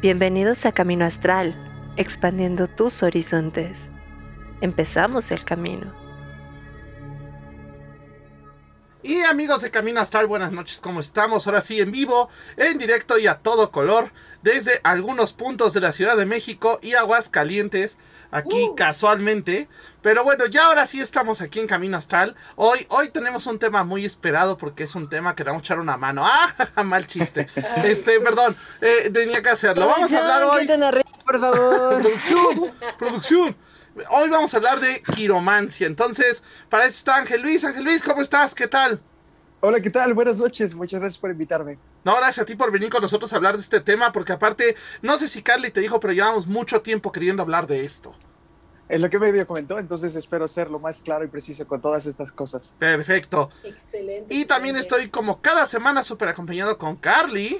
Bienvenidos a Camino Astral, expandiendo tus horizontes. Empezamos el camino. Y amigos de Camino Astral, buenas noches, ¿cómo estamos? Ahora sí, en vivo, en directo y a todo color, desde algunos puntos de la Ciudad de México y Aguascalientes, aquí casualmente. Pero bueno, ya ahora sí estamos aquí en Camino Astral. Hoy, hoy tenemos un tema muy esperado porque es un tema que le vamos a echar una mano. ¡Ah! Mal chiste. Este, perdón, eh, tenía que hacerlo. Vamos a hablar hoy. por favor. producción, producción. Hoy vamos a hablar de quiromancia. Entonces, para eso está Ángel Luis. Ángel Luis, ¿cómo estás? ¿Qué tal? Hola, ¿qué tal? Buenas noches. Muchas gracias por invitarme. No, gracias a ti por venir con nosotros a hablar de este tema, porque aparte, no sé si Carly te dijo, pero llevamos mucho tiempo queriendo hablar de esto. Es lo que medio comentó, entonces espero ser lo más claro y preciso con todas estas cosas. Perfecto. Excelente. Y también estoy como cada semana súper acompañado con Carly.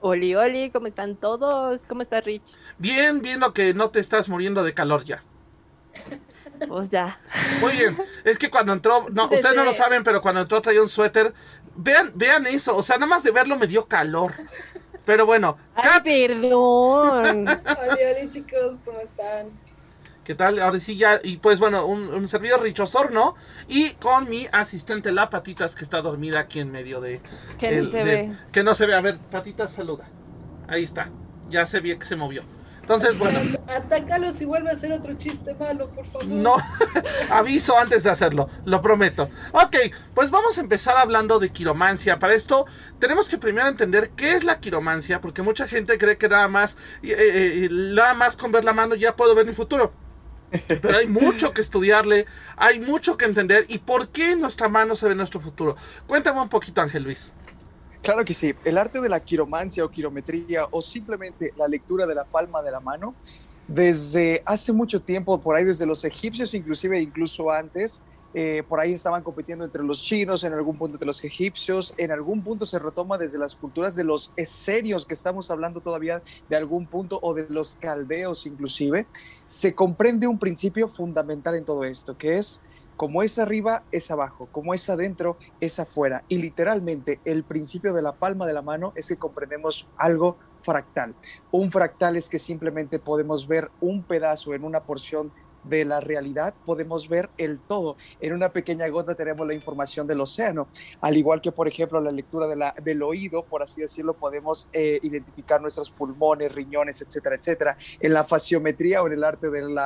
Oli, oli, ¿cómo están todos? ¿Cómo está Rich? Bien, viendo que no te estás muriendo de calor ya. Pues ya. Muy bien. Es que cuando entró, no, ustedes no lo saben, pero cuando entró traía un suéter. Vean, vean eso. O sea, nada más de verlo me dio calor. Pero bueno, Kat, Ay, perdón. Hola, hola chicos, ¿cómo están? ¿qué tal? Ahora sí ya, y pues bueno, un, un servidor Richosor, ¿no? Y con mi asistente La Patitas, que está dormida aquí en medio de... Que no se de- ve. Que no se ve. A ver, Patitas, saluda. Ahí está. Ya se vio que se movió. Entonces, bueno. Pues, Atácalos y vuelve a hacer otro chiste malo, por favor. No, aviso antes de hacerlo, lo prometo. Ok, pues vamos a empezar hablando de quiromancia. Para esto tenemos que primero entender qué es la quiromancia, porque mucha gente cree que nada más, eh, eh, nada más con ver la mano ya puedo ver mi futuro. Pero hay mucho que estudiarle, hay mucho que entender y por qué en nuestra mano se ve nuestro futuro. Cuéntame un poquito, Ángel Luis. Claro que sí, el arte de la quiromancia o quirometría o simplemente la lectura de la palma de la mano, desde hace mucho tiempo, por ahí desde los egipcios inclusive, incluso antes, eh, por ahí estaban compitiendo entre los chinos, en algún punto entre los egipcios, en algún punto se retoma desde las culturas de los esenios, que estamos hablando todavía de algún punto, o de los caldeos inclusive, se comprende un principio fundamental en todo esto, que es como es arriba, es abajo, como es adentro, es afuera. Y literalmente el principio de la palma de la mano es que comprendemos algo fractal. Un fractal es que simplemente podemos ver un pedazo en una porción de la realidad, podemos ver el todo. En una pequeña gota tenemos la información del océano, al igual que, por ejemplo, la lectura de la, del oído, por así decirlo, podemos eh, identificar nuestros pulmones, riñones, etcétera, etcétera. En la faciometría o en el arte del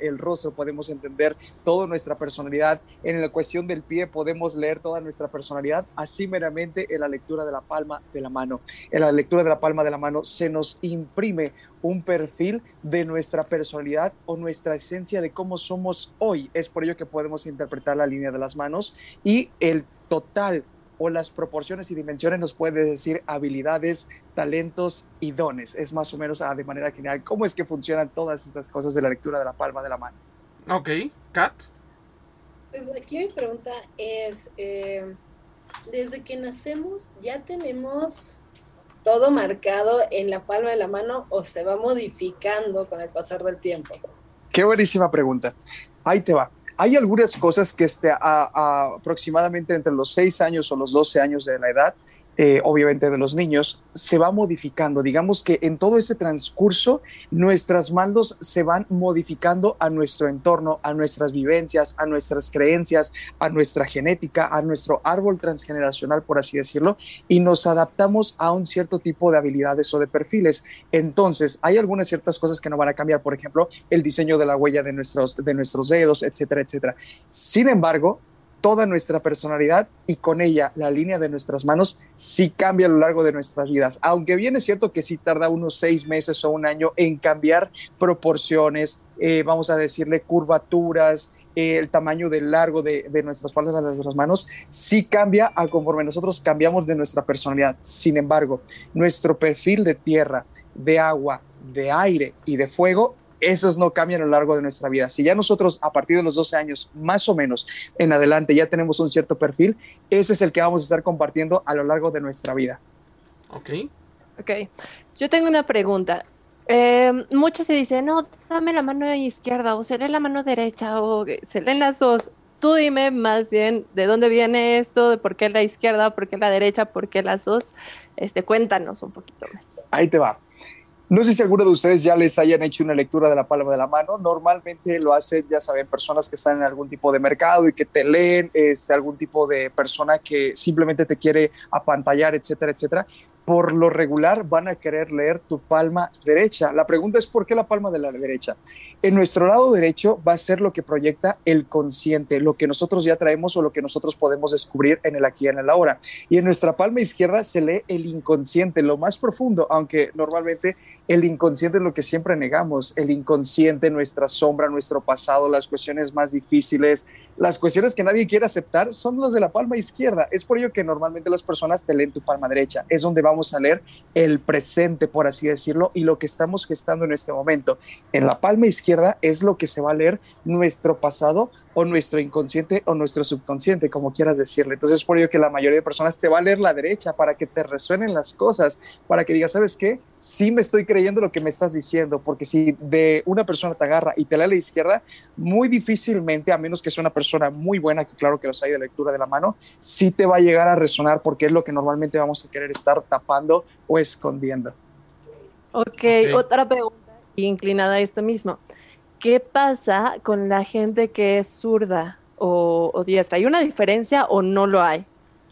el rostro podemos entender toda nuestra personalidad. En la cuestión del pie podemos leer toda nuestra personalidad, así meramente en la lectura de la palma de la mano. En la lectura de la palma de la mano se nos imprime un perfil de nuestra personalidad o nuestra esencia de cómo somos hoy. Es por ello que podemos interpretar la línea de las manos y el total o las proporciones y dimensiones nos puede decir habilidades, talentos y dones. Es más o menos ah, de manera general cómo es que funcionan todas estas cosas de la lectura de la palma de la mano. Ok, Kat. Pues aquí mi pregunta es, eh, desde que nacemos ya tenemos todo marcado en la palma de la mano o se va modificando con el pasar del tiempo. Qué buenísima pregunta. Ahí te va. Hay algunas cosas que este, a, aproximadamente entre los 6 años o los 12 años de la edad, eh, obviamente de los niños, se va modificando. Digamos que en todo este transcurso, nuestras manos se van modificando a nuestro entorno, a nuestras vivencias, a nuestras creencias, a nuestra genética, a nuestro árbol transgeneracional, por así decirlo, y nos adaptamos a un cierto tipo de habilidades o de perfiles. Entonces, hay algunas ciertas cosas que no van a cambiar, por ejemplo, el diseño de la huella de nuestros, de nuestros dedos, etcétera, etcétera. Sin embargo, toda nuestra personalidad y con ella la línea de nuestras manos sí cambia a lo largo de nuestras vidas. Aunque bien es cierto que sí tarda unos seis meses o un año en cambiar proporciones, eh, vamos a decirle curvaturas, eh, el tamaño del largo de, de, nuestras palmas de nuestras manos, sí cambia a conforme nosotros cambiamos de nuestra personalidad. Sin embargo, nuestro perfil de tierra, de agua, de aire y de fuego esos no cambian a lo largo de nuestra vida. Si ya nosotros a partir de los 12 años, más o menos en adelante, ya tenemos un cierto perfil, ese es el que vamos a estar compartiendo a lo largo de nuestra vida. Ok. Ok. Yo tengo una pregunta. Eh, muchos se dicen, no, dame la mano izquierda o se lee la mano derecha o se leen las dos. Tú dime más bien de dónde viene esto, de por qué la izquierda, por qué la derecha, por qué las dos. Este, cuéntanos un poquito más. Ahí te va. No sé si alguno de ustedes ya les hayan hecho una lectura de la palma de la mano. Normalmente lo hacen, ya saben, personas que están en algún tipo de mercado y que te leen, este, algún tipo de persona que simplemente te quiere apantallar, etcétera, etcétera por lo regular van a querer leer tu palma derecha. La pregunta es ¿por qué la palma de la derecha? En nuestro lado derecho va a ser lo que proyecta el consciente, lo que nosotros ya traemos o lo que nosotros podemos descubrir en el aquí y en el ahora. Y en nuestra palma izquierda se lee el inconsciente, lo más profundo, aunque normalmente el inconsciente es lo que siempre negamos, el inconsciente, nuestra sombra, nuestro pasado, las cuestiones más difíciles, las cuestiones que nadie quiere aceptar son las de la palma izquierda. Es por ello que normalmente las personas te leen tu palma derecha. Es donde vamos a leer el presente, por así decirlo, y lo que estamos gestando en este momento. En la palma izquierda es lo que se va a leer nuestro pasado o nuestro inconsciente o nuestro subconsciente, como quieras decirle. Entonces, es por ello que la mayoría de personas te va a leer la derecha para que te resuenen las cosas, para que digas, ¿sabes qué? Sí me estoy creyendo lo que me estás diciendo, porque si de una persona te agarra y te lee a la izquierda, muy difícilmente, a menos que sea una persona muy buena, que claro que los hay de lectura de la mano, sí te va a llegar a resonar porque es lo que normalmente vamos a querer estar tapando o escondiendo. Ok, okay. otra pregunta inclinada a esto mismo. ¿Qué pasa con la gente que es zurda o, o, diestra? ¿Hay una diferencia o no lo hay?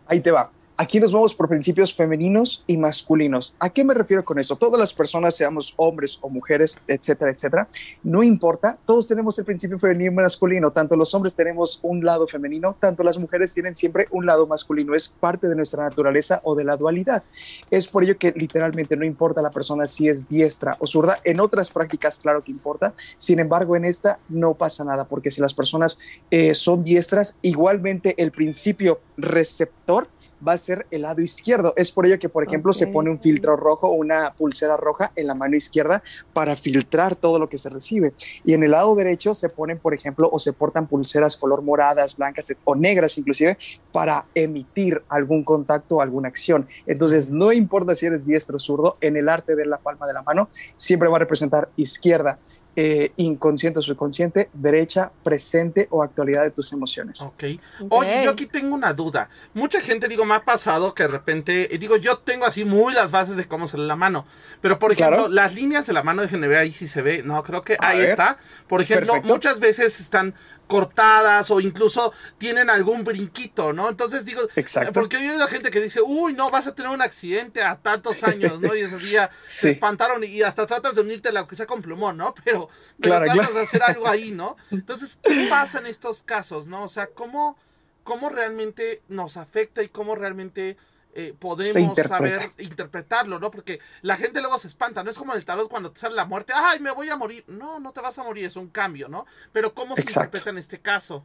Ahí te va. Aquí nos vamos por principios femeninos y masculinos. ¿A qué me refiero con eso? Todas las personas, seamos hombres o mujeres, etcétera, etcétera, no importa, todos tenemos el principio femenino y masculino. Tanto los hombres tenemos un lado femenino, tanto las mujeres tienen siempre un lado masculino. Es parte de nuestra naturaleza o de la dualidad. Es por ello que literalmente no importa la persona si es diestra o zurda. En otras prácticas, claro que importa. Sin embargo, en esta no pasa nada, porque si las personas eh, son diestras, igualmente el principio receptor va a ser el lado izquierdo. Es por ello que, por ejemplo, okay. se pone un filtro rojo o una pulsera roja en la mano izquierda para filtrar todo lo que se recibe. Y en el lado derecho se ponen, por ejemplo, o se portan pulseras color moradas, blancas o negras inclusive para emitir algún contacto o alguna acción. Entonces, no importa si eres diestro o zurdo, en el arte de la palma de la mano siempre va a representar izquierda eh, inconsciente o subconsciente, derecha, presente o actualidad de tus emociones. Okay. ok. Oye, yo aquí tengo una duda. Mucha gente, digo, me ha pasado que de repente, digo, yo tengo así muy las bases de cómo se lee la mano. Pero, por ejemplo, claro. las líneas de la mano, déjenme ver ahí si se ve. No, creo que A ahí ver. está. Por ejemplo, Perfecto. muchas veces están cortadas o incluso tienen algún brinquito, ¿no? Entonces digo, Exacto. porque yo he oído gente que dice, uy, no, vas a tener un accidente a tantos años, ¿no? Y esos días sí. se espantaron y hasta tratas de unirte a lo que sea con plumón, ¿no? Pero, pero claro, tratas claro. de hacer algo ahí, ¿no? Entonces, ¿qué pasa en estos casos, no? O sea, ¿cómo, cómo realmente nos afecta y cómo realmente eh, podemos saber interpretarlo, ¿no? Porque la gente luego se espanta, no es como en el tarot cuando te sale la muerte, ay, me voy a morir. No, no te vas a morir, es un cambio, ¿no? Pero ¿cómo se interpreta en este caso?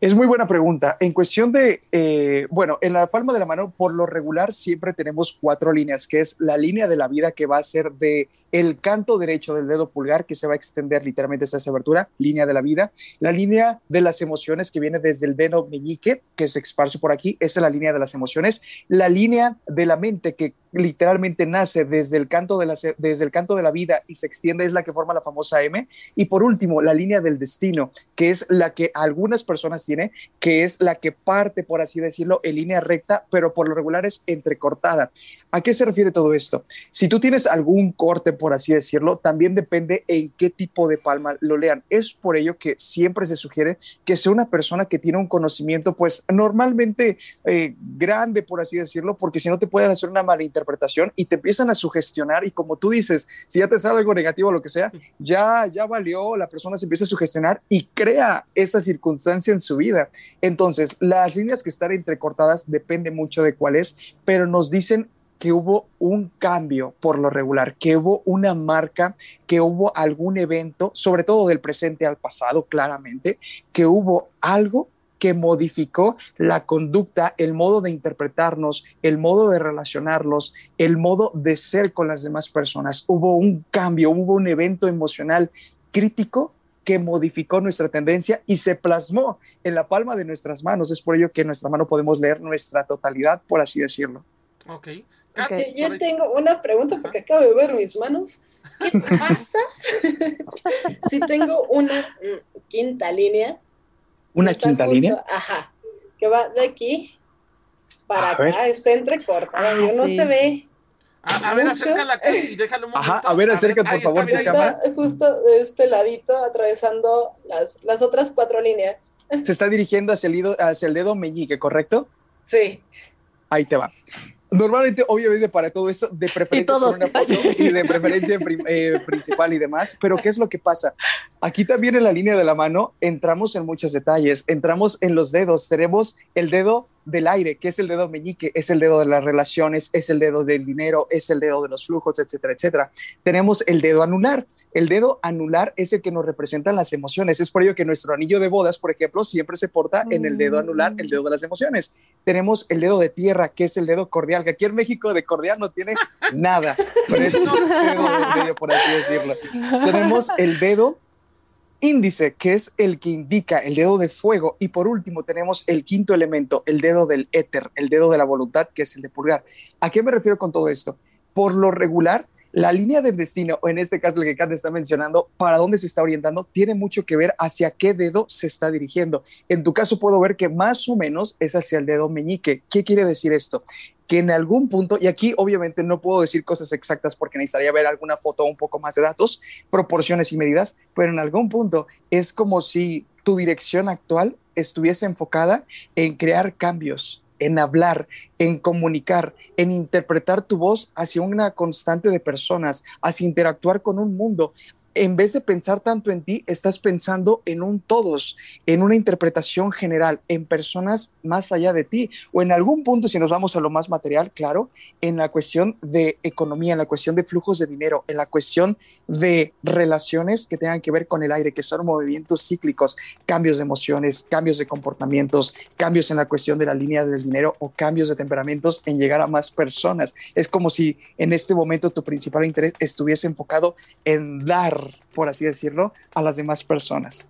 Es muy buena pregunta. En cuestión de, eh, bueno, en la palma de la mano, por lo regular siempre tenemos cuatro líneas, que es la línea de la vida que va a ser de el canto derecho del dedo pulgar que se va a extender literalmente esa abertura, línea de la vida, la línea de las emociones que viene desde el dedo meñique que se esparce por aquí, esa es la línea de las emociones, la línea de la mente que literalmente nace desde el canto de la, desde el canto de la vida y se extiende es la que forma la famosa M. Y por último la línea del destino que es la que algunas personas tienen que es la que parte por así decirlo en línea recta pero por lo regular es entrecortada ¿A qué se refiere todo esto? Si tú tienes algún corte, por así decirlo, también depende en qué tipo de palma lo lean. Es por ello que siempre se sugiere que sea una persona que tiene un conocimiento, pues normalmente eh, grande, por así decirlo, porque si no te pueden hacer una mala interpretación y te empiezan a sugestionar y como tú dices, si ya te sale algo negativo o lo que sea, ya, ya valió, la persona se empieza a sugestionar y crea esa circunstancia en su vida. Entonces, las líneas que están entrecortadas depende mucho de cuál es, pero nos dicen que hubo un cambio por lo regular, que hubo una marca, que hubo algún evento, sobre todo del presente al pasado, claramente, que hubo algo que modificó la conducta, el modo de interpretarnos, el modo de relacionarnos, el modo de ser con las demás personas. Hubo un cambio, hubo un evento emocional crítico que modificó nuestra tendencia y se plasmó en la palma de nuestras manos. Es por ello que en nuestra mano podemos leer nuestra totalidad, por así decirlo. Ok. Okay. Yo tengo una pregunta porque acabo de ver mis manos. ¿Qué pasa si tengo una quinta línea? ¿Una quinta justo, línea? Ajá. Que va de aquí para A acá, ver. está entrecortada, ah, no sí. se ve. A, ver, acércala y déjalo un momento. Ajá, a ver, acércate, por favor, está, cámara. justo de este ladito, atravesando las, las otras cuatro líneas. Se está dirigiendo hacia el, dedo, hacia el dedo meñique, ¿correcto? Sí. Ahí te va. Normalmente, obviamente, para todo eso, de preferencia con una foto y de preferencia eh, principal y demás, pero ¿qué es lo que pasa? Aquí también en la línea de la mano entramos en muchos detalles, entramos en los dedos, tenemos el dedo del aire, que es el dedo meñique, es el dedo de las relaciones, es el dedo del dinero, es el dedo de los flujos, etcétera, etcétera. Tenemos el dedo anular. El dedo anular es el que nos representa las emociones. Es por ello que nuestro anillo de bodas, por ejemplo, siempre se porta en el dedo anular, el dedo de las emociones. Tenemos el dedo de tierra, que es el dedo cordial, que aquí en México de cordial no tiene nada, pero es un dedo medio, por así decirlo. Tenemos el dedo índice, que es el que indica el dedo de fuego. Y por último tenemos el quinto elemento, el dedo del éter, el dedo de la voluntad, que es el de pulgar. ¿A qué me refiero con todo esto? Por lo regular, la línea del destino, o en este caso el que Kate está mencionando, para dónde se está orientando, tiene mucho que ver hacia qué dedo se está dirigiendo. En tu caso puedo ver que más o menos es hacia el dedo meñique. ¿Qué quiere decir esto? Que en algún punto, y aquí obviamente no puedo decir cosas exactas porque necesitaría ver alguna foto un poco más de datos, proporciones y medidas, pero en algún punto es como si tu dirección actual estuviese enfocada en crear cambios, en hablar, en comunicar, en interpretar tu voz hacia una constante de personas, hacia interactuar con un mundo, en vez de pensar tanto en ti, estás pensando en un todos, en una interpretación general, en personas más allá de ti, o en algún punto, si nos vamos a lo más material, claro, en la cuestión de economía, en la cuestión de flujos de dinero, en la cuestión de relaciones que tengan que ver con el aire, que son movimientos cíclicos, cambios de emociones, cambios de comportamientos, cambios en la cuestión de la línea del dinero o cambios de temperamentos en llegar a más personas. Es como si en este momento tu principal interés estuviese enfocado en dar por así decirlo, a las demás personas.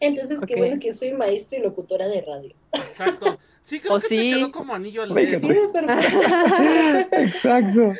Entonces, qué bueno que soy maestra y locutora de radio. Exacto. Sí, creo que sí. te quedó como anillo al dedo. Exacto.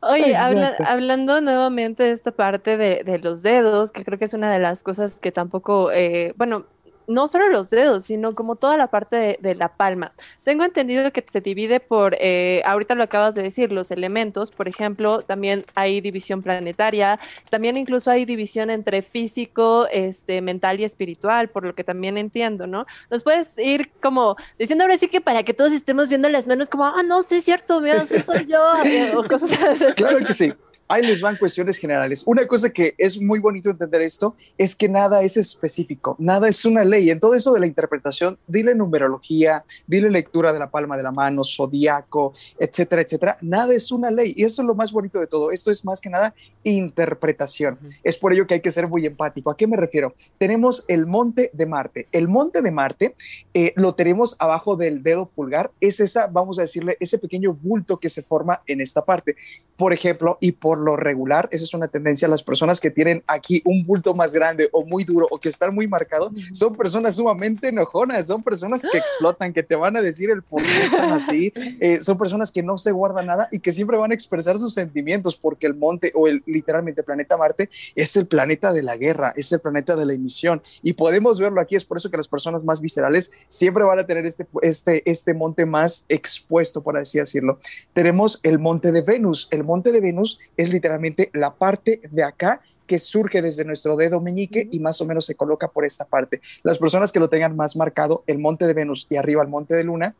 Oye, hablando nuevamente de esta parte de, de, los dedos, que creo que es una de las cosas que tampoco, eh, bueno, no solo los dedos, sino como toda la parte de, la palma. Tengo entendido que se divide por, eh, ahorita lo acabas de decir, los elementos, por ejemplo, también hay división planetaria, también incluso hay división entre físico, este, mental y espiritual, por lo que también entiendo, ¿no? Nos puedes ir como diciendo ahora sí que para que todos estemos viendo las manos como, ah, no, sí es cierto, mira, sí soy yo, o cosas así. Claro que sí ahí les van cuestiones generales. Una cosa que es muy bonito entender esto es que nada es específico, nada es una ley. En todo eso de la interpretación, dile numerología, dile lectura de la palma de la mano, zodiaco, etcétera, etcétera. Nada es una ley y eso es lo más bonito de todo. Esto es más que nada interpretación. Es por ello que hay que ser muy empático. ¿A qué me refiero? Tenemos el monte de Marte. El monte de Marte eh, lo tenemos abajo del dedo pulgar. Es esa, vamos a decirle, ese pequeño bulto que se forma en esta parte. Por ejemplo, y por lo regular, esa es una tendencia, las personas que tienen aquí un bulto más grande o muy duro o que están muy marcados, son personas sumamente enojonas, son personas que explotan, que te van a decir el por qué están así, eh, son personas que no se guardan nada y que siempre van a expresar sus sentimientos porque el monte o el literalmente planeta Marte es el planeta de la guerra, es el planeta de la emisión y podemos verlo aquí, es por eso que las personas más viscerales siempre van a tener este, este, este monte más expuesto, por así decirlo. Tenemos el monte de Venus, el monte de Venus es literalmente la parte de acá que surge desde nuestro dedo meñique y más o menos se coloca por esta parte. Las personas que lo tengan más marcado, el monte de Venus y arriba el monte de Luna,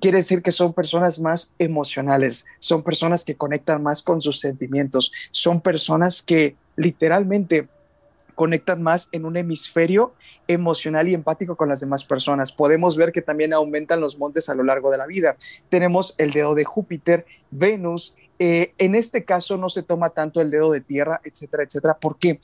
quiere decir que son personas más emocionales, son personas que conectan más con sus sentimientos, son personas que literalmente conectan más en un hemisferio emocional y empático con las demás personas. Podemos ver que también aumentan los montes a lo largo de la vida. Tenemos el dedo de Júpiter, Venus. Eh, en este caso no se toma tanto el dedo de tierra, etcétera, etcétera. ¿Por qué?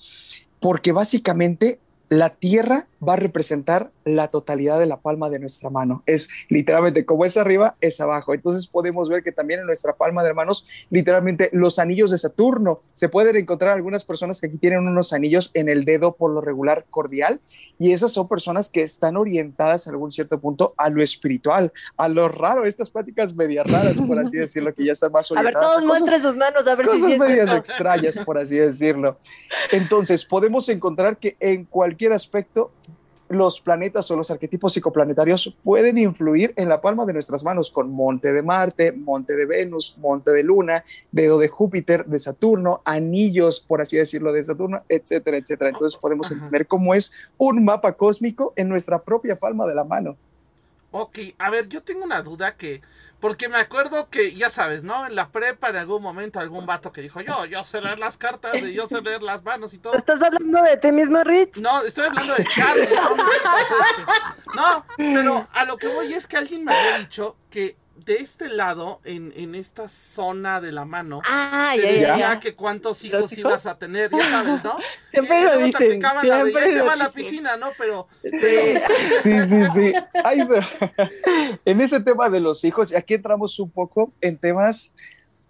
Porque básicamente la tierra va a representar la totalidad de la palma de nuestra mano. Es literalmente como es arriba, es abajo. Entonces podemos ver que también en nuestra palma de manos, literalmente los anillos de Saturno, se pueden encontrar algunas personas que aquí tienen unos anillos en el dedo por lo regular cordial y esas son personas que están orientadas a algún cierto punto a lo espiritual, a lo raro, estas pláticas medias raras, por así decirlo, que ya están más orientadas. A ver, todos muestren sus manos, a ver cosas si medias extrañas, por así decirlo. Entonces podemos encontrar que en cualquier aspecto los planetas o los arquetipos psicoplanetarios pueden influir en la palma de nuestras manos con monte de Marte, monte de Venus, monte de Luna, dedo de Júpiter, de Saturno, anillos, por así decirlo, de Saturno, etcétera, etcétera. Entonces podemos entender cómo es un mapa cósmico en nuestra propia palma de la mano. Ok, a ver, yo tengo una duda que, porque me acuerdo que, ya sabes, ¿no? En la prepa en algún momento algún vato que dijo, yo, yo sé leer las cartas, y yo sé leer las manos y todo. ¿Estás hablando de ti mismo, Rich? No, estoy hablando de Carlos. no, pero a lo que voy es que alguien me había dicho que de este lado, en, en esta zona de la mano, ah, te decía que cuántos hijos, ibas a tener, ya sabes, ¿no? Siempre lo dicen. Siempre la, te va a la piscina, ¿no? Pero, Sí, sí, sí. en ese tema de los hijos, aquí entramos un poco en temas,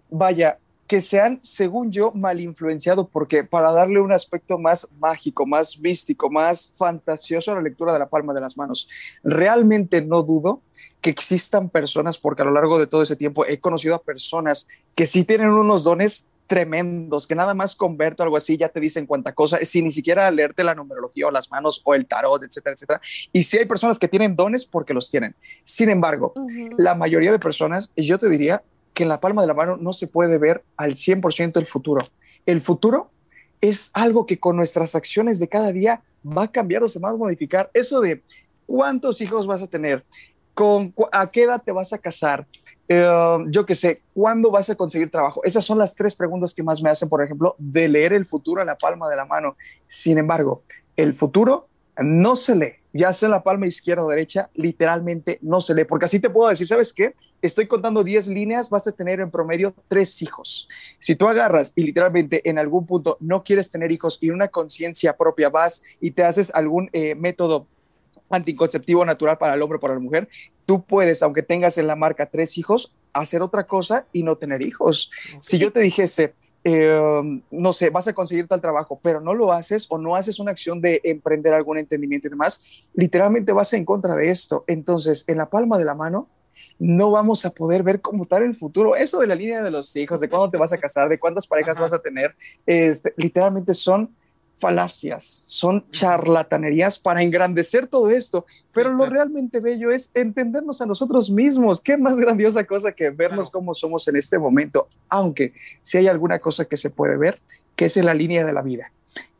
vaya, que se han, según yo, mal influenciado, porque para darle un aspecto más mágico, más místico, más fantasioso a la lectura de la palma de las manos, realmente no dudo que existan personas, porque a lo largo de todo ese tiempo he conocido a personas que sí tienen unos dones tremendos, que nada más converto algo así, ya te dicen cuánta cosa, sin ni siquiera leerte la numerología o las manos o el tarot, etcétera, etcétera. Y sí hay personas que tienen dones porque los tienen. Sin embargo, la mayoría de personas, yo te diría, que en la palma de la mano no se puede ver al 100% el futuro. El futuro es algo que con nuestras acciones de cada día va a cambiar o se va a modificar. Eso de cuántos hijos vas a tener, con a qué edad te vas a casar, eh, yo qué sé, cuándo vas a conseguir trabajo. Esas son las tres preguntas que más me hacen, por ejemplo, de leer el futuro en la palma de la mano. Sin embargo, el futuro no se lee, ya sea en la palma izquierda o derecha, literalmente no se lee, porque así te puedo decir, ¿sabes qué? Estoy contando 10 líneas, vas a tener en promedio tres hijos. Si tú agarras y literalmente en algún punto no quieres tener hijos y una conciencia propia vas y te haces algún eh, método anticonceptivo natural para el hombre o para la mujer, tú puedes, aunque tengas en la marca tres hijos, hacer otra cosa y no tener hijos. Si yo te dijese, em, no sé, vas a conseguir tal trabajo, pero no lo haces o no haces una acción de emprender algún entendimiento y demás, literalmente vas en contra de esto. Entonces, en la palma de la mano, no vamos a poder ver cómo tal el futuro. Eso de la línea de los hijos, de cuándo te vas a casar, de cuántas parejas vas a tener, este, literalmente son falacias, son charlatanerías para engrandecer todo esto. Pero lo realmente bello es entendernos a nosotros mismos. Qué más grandiosa cosa que vernos como somos en este momento. Aunque si hay alguna cosa que se puede ver, que es en la línea de la vida.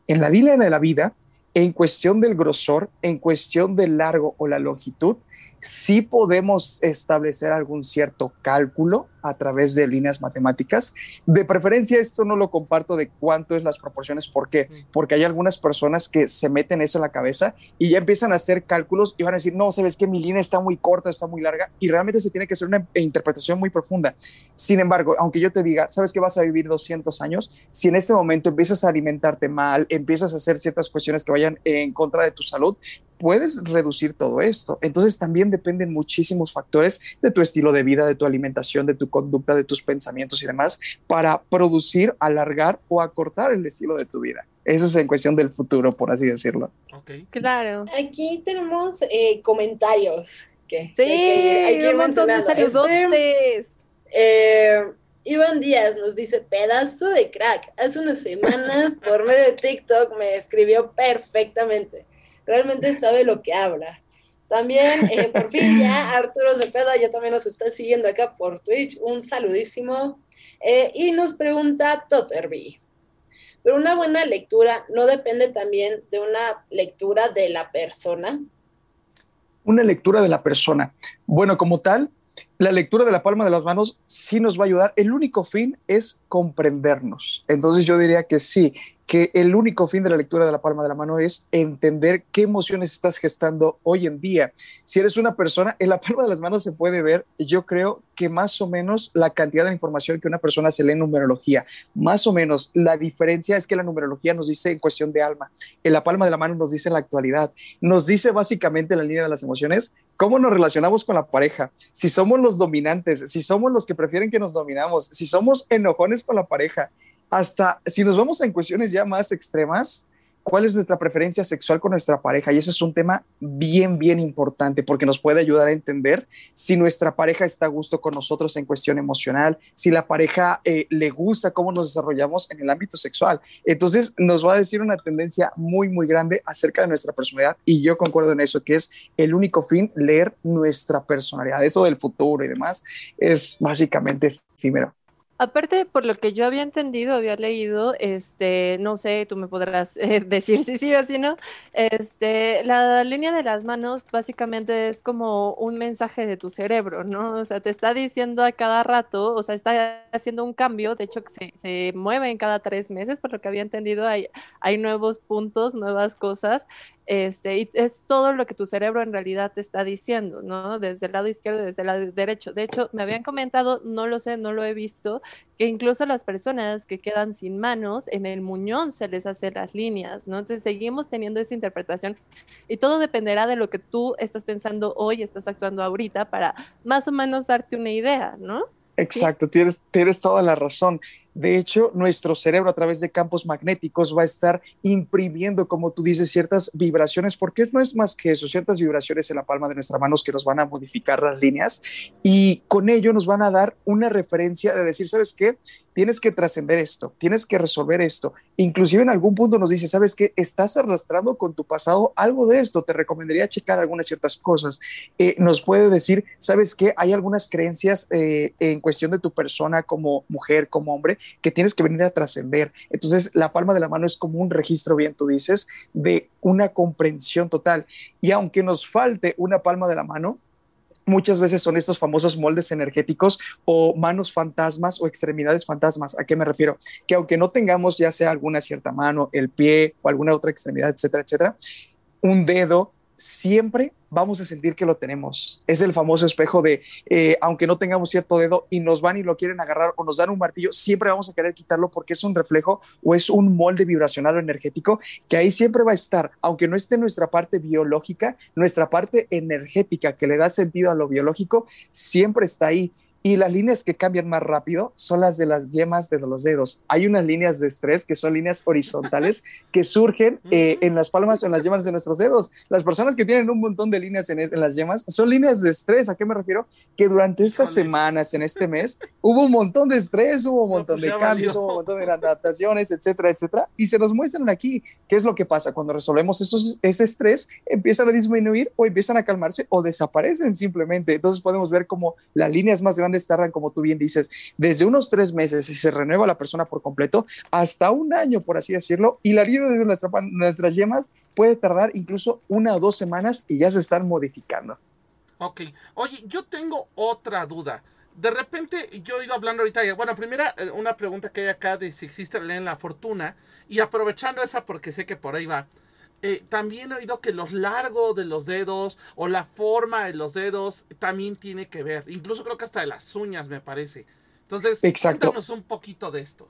En la línea de la vida, en cuestión del grosor, en cuestión del largo o la longitud, sí podemos establecer algún cierto cálculo a través de líneas matemáticas. De preferencia, esto no lo comparto de cuánto es las proporciones. ¿Por qué? Porque hay algunas personas que se meten eso en la cabeza y ya empiezan a hacer cálculos y van a decir, no, sabes que mi línea está muy corta, está muy larga y realmente se tiene que hacer una interpretación muy profunda. Sin embargo, aunque yo te diga, sabes que vas a vivir 200 años, si en este momento empiezas a alimentarte mal, empiezas a hacer ciertas cuestiones que vayan en contra de tu salud, puedes reducir todo esto. Entonces también dependen muchísimos factores de tu estilo de vida, de tu alimentación, de tu conducta, de tus pensamientos y demás para producir, alargar o acortar el estilo de tu vida. Eso es en cuestión del futuro, por así decirlo. Okay. Claro. Aquí tenemos eh, comentarios. Que, sí, hay que, ir, este, eh, Iván Díaz nos dice, pedazo de crack. Hace unas semanas por medio de TikTok me escribió perfectamente realmente sabe lo que habla. También, eh, por fin, ya Arturo Cepeda ya también nos está siguiendo acá por Twitch. Un saludísimo. Eh, y nos pregunta Totterby. Pero una buena lectura no depende también de una lectura de la persona. Una lectura de la persona. Bueno, como tal, la lectura de la palma de las manos sí nos va a ayudar. El único fin es comprendernos. Entonces yo diría que sí, que el único fin de la lectura de la palma de la mano es entender qué emociones estás gestando hoy en día. Si eres una persona, en la palma de las manos se puede ver, yo creo que más o menos la cantidad de información que una persona se lee en numerología, más o menos la diferencia es que la numerología nos dice en cuestión de alma, en la palma de la mano nos dice en la actualidad, nos dice básicamente la línea de las emociones, cómo nos relacionamos con la pareja, si somos los dominantes, si somos los que prefieren que nos dominamos, si somos enojones con la pareja, hasta si nos vamos en cuestiones ya más extremas, cuál es nuestra preferencia sexual con nuestra pareja. Y ese es un tema bien, bien importante porque nos puede ayudar a entender si nuestra pareja está a gusto con nosotros en cuestión emocional, si la pareja eh, le gusta cómo nos desarrollamos en el ámbito sexual. Entonces nos va a decir una tendencia muy, muy grande acerca de nuestra personalidad y yo concuerdo en eso, que es el único fin, leer nuestra personalidad. Eso del futuro y demás es básicamente efímero. Aparte, por lo que yo había entendido, había leído, este, no sé, tú me podrás eh, decir si sí o si no, este, la línea de las manos básicamente es como un mensaje de tu cerebro, ¿no? O sea, te está diciendo a cada rato, o sea, está haciendo un cambio, de hecho se, se mueve en cada tres meses, por lo que había entendido, hay, hay nuevos puntos, nuevas cosas, este, y es todo lo que tu cerebro en realidad te está diciendo, ¿no? Desde el lado izquierdo desde el lado derecho. De hecho, me habían comentado, no lo sé, no lo he visto, que incluso las personas que quedan sin manos, en el muñón se les hace las líneas, ¿no? Entonces seguimos teniendo esa interpretación y todo dependerá de lo que tú estás pensando hoy, estás actuando ahorita para más o menos darte una idea, ¿no? Exacto, tienes, tienes toda la razón. De hecho, nuestro cerebro a través de campos magnéticos va a estar imprimiendo, como tú dices, ciertas vibraciones, porque no es más que eso, ciertas vibraciones en la palma de nuestras manos que nos van a modificar las líneas y con ello nos van a dar una referencia de decir, ¿sabes qué? Tienes que trascender esto, tienes que resolver esto. Inclusive en algún punto nos dice, ¿sabes qué? Estás arrastrando con tu pasado algo de esto, te recomendaría checar algunas ciertas cosas. Eh, nos puede decir, ¿sabes qué? Hay algunas creencias eh, en cuestión de tu persona como mujer, como hombre, que tienes que venir a trascender. Entonces, la palma de la mano es como un registro, bien tú dices, de una comprensión total. Y aunque nos falte una palma de la mano, muchas veces son estos famosos moldes energéticos o manos fantasmas o extremidades fantasmas. ¿A qué me refiero? Que aunque no tengamos ya sea alguna cierta mano, el pie o alguna otra extremidad, etcétera, etcétera, un dedo siempre vamos a sentir que lo tenemos. Es el famoso espejo de, eh, aunque no tengamos cierto dedo y nos van y lo quieren agarrar o nos dan un martillo, siempre vamos a querer quitarlo porque es un reflejo o es un molde vibracional o energético que ahí siempre va a estar, aunque no esté nuestra parte biológica, nuestra parte energética que le da sentido a lo biológico, siempre está ahí. Y las líneas que cambian más rápido son las de las yemas de los dedos. Hay unas líneas de estrés que son líneas horizontales que surgen eh, en las palmas o en las yemas de nuestros dedos. Las personas que tienen un montón de líneas en, en las yemas son líneas de estrés. ¿A qué me refiero? Que durante estas semanas, en este mes, hubo un montón de estrés, hubo un montón pues de cambios, hubo un montón de adaptaciones, etcétera, etcétera. Y se nos muestran aquí qué es lo que pasa cuando resolvemos estos, ese estrés, empiezan a disminuir o empiezan a calmarse o desaparecen simplemente. Entonces podemos ver como las líneas más grandes tardan, como tú bien dices, desde unos tres meses y se renueva la persona por completo, hasta un año, por así decirlo, y la línea de nuestra, nuestras yemas puede tardar incluso una o dos semanas y ya se están modificando. Ok, oye, yo tengo otra duda. De repente yo he ido hablando ahorita, bueno, primera, eh, una pregunta que hay acá de si existe en la fortuna, y aprovechando esa porque sé que por ahí va. Eh, también he oído que los largos de los dedos o la forma de los dedos también tiene que ver. Incluso creo que hasta de las uñas, me parece. Entonces, cuéntanos un poquito de esto.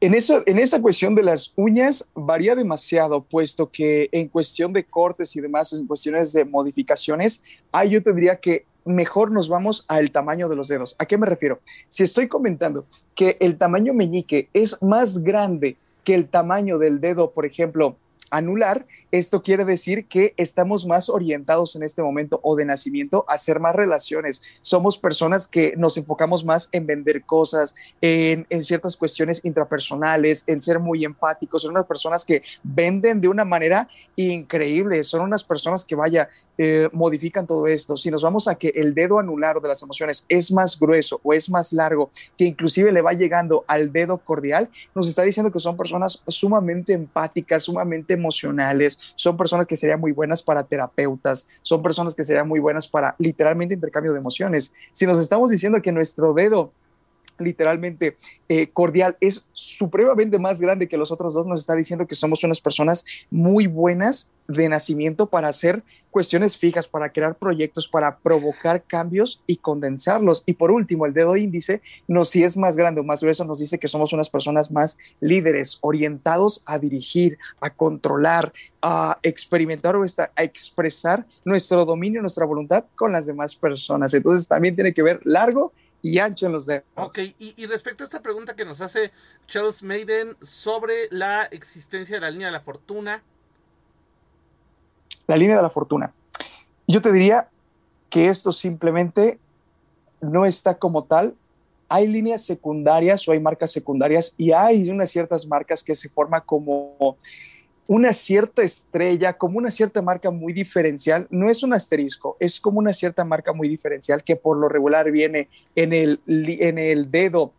En, eso, en esa cuestión de las uñas varía demasiado, puesto que en cuestión de cortes y demás, en cuestiones de modificaciones, ahí yo tendría que mejor nos vamos al tamaño de los dedos. ¿A qué me refiero? Si estoy comentando que el tamaño meñique es más grande que el tamaño del dedo, por ejemplo, anular, esto quiere decir que estamos más orientados en este momento o de nacimiento a hacer más relaciones. Somos personas que nos enfocamos más en vender cosas, en, ciertas cuestiones intrapersonales, en ser muy empáticos. Son unas personas que venden de una manera increíble. Son unas personas que, vaya, eh, modifican todo esto. Si nos vamos a que el dedo anular de las emociones es más grueso o es más largo, que inclusive le va llegando al dedo cordial, nos está diciendo que son personas sumamente empáticas, sumamente emocionales, son personas que serían muy buenas para terapeutas, son personas que serían muy buenas para literalmente intercambio de emociones. Si nos estamos diciendo que nuestro dedo literalmente eh, cordial es supremamente más grande que los otros dos, nos está diciendo que somos unas personas muy buenas de nacimiento para hacer cuestiones fijas, para crear proyectos, para provocar cambios y condensarlos. Y por último, el dedo índice, no si es más grande o más grueso, nos dice que somos unas personas más líderes, orientados a dirigir, a controlar, a experimentar o a expresar nuestro dominio, nuestra voluntad con las demás personas. Entonces también tiene que ver largo y ancho en los dedos. Ok, y, y, respecto a esta pregunta que nos hace Charles Maiden sobre la existencia de la línea de la fortuna. La línea de la fortuna. Yo te diría que esto simplemente no está como tal. Hay líneas secundarias o hay marcas secundarias y hay unas ciertas marcas que se forman como una cierta estrella, como una cierta marca muy diferencial, no es un asterisco, es como una cierta marca muy diferencial que por lo regular viene en el, en el dedo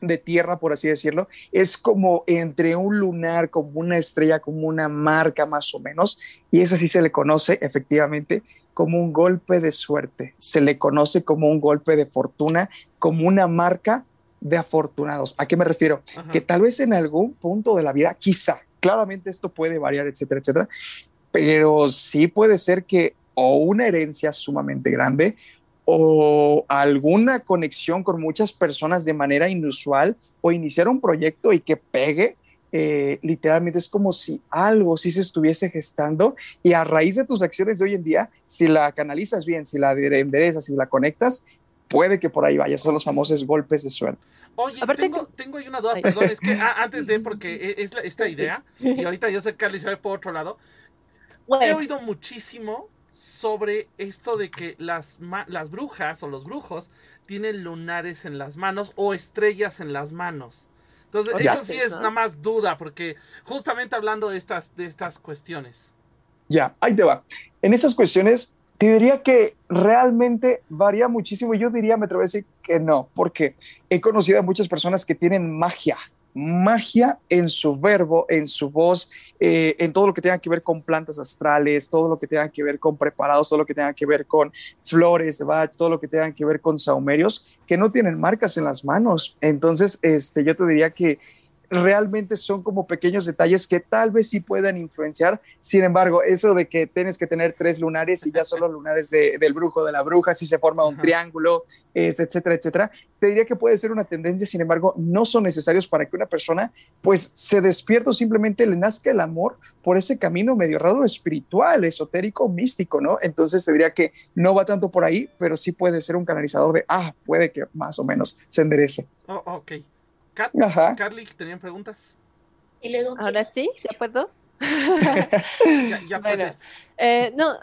de tierra, por así decirlo, es como entre un lunar, como una estrella, como una marca más o menos, y esa sí se le conoce efectivamente como un golpe de suerte, se le conoce como un golpe de fortuna, como una marca de afortunados. ¿A qué me refiero? Que tal vez en algún punto de la vida, quizá, Claramente esto puede variar, etcétera, etcétera, pero sí puede ser que o una herencia sumamente grande o alguna conexión con muchas personas de manera inusual o iniciar un proyecto y que pegue, eh, literalmente es como si algo sí se estuviese gestando y a raíz de tus acciones de hoy en día, si la canalizas bien, si la enderezas, si la conectas, puede que por ahí vaya, son los famosos golpes de suerte. Oye, tengo, tengo ahí una duda, perdón, es que ah, antes de, porque e, es esta idea, y ahorita yo sé que Carly se ve por otro lado, he oído muchísimo sobre esto de que las, las brujas o los brujos tienen lunares en las manos o estrellas en las manos. Entonces, eso sí es nada más duda, porque justamente hablando de estas, de estas cuestiones. Ya, ahí te va. En esas cuestiones, te diría que realmente varía muchísimo. Yo diría, me atrevo a decir no, porque he conocido a muchas personas que tienen magia, magia en su verbo, en su voz, eh, en todo lo que tenga que ver con plantas astrales, todo lo que tenga que ver con preparados, todo lo que tenga que ver con flores de Bach, todo lo que tenga que ver con saumerios, que no tienen marcas en las manos. Entonces, este, yo te diría que realmente son como pequeños detalles que tal vez sí puedan influenciar. Sin embargo, eso de que tienes que tener tres lunares y ya son los lunares del brujo, de la bruja, si se forma un triángulo, etcétera, etcétera, te diría que puede ser una tendencia, sin embargo, no son necesarios para que una persona pues se despierte o simplemente le nazca el amor por ese camino medio raro espiritual, esotérico, místico, ¿no? Entonces te diría que no va tanto por ahí, pero sí puede ser un canalizador de, ah, puede que más o menos se enderece. Oh, ok. Carly, ¿tenían preguntas? Ahora sí, ¿ya puedo? ya, ya puedes. Eh, no,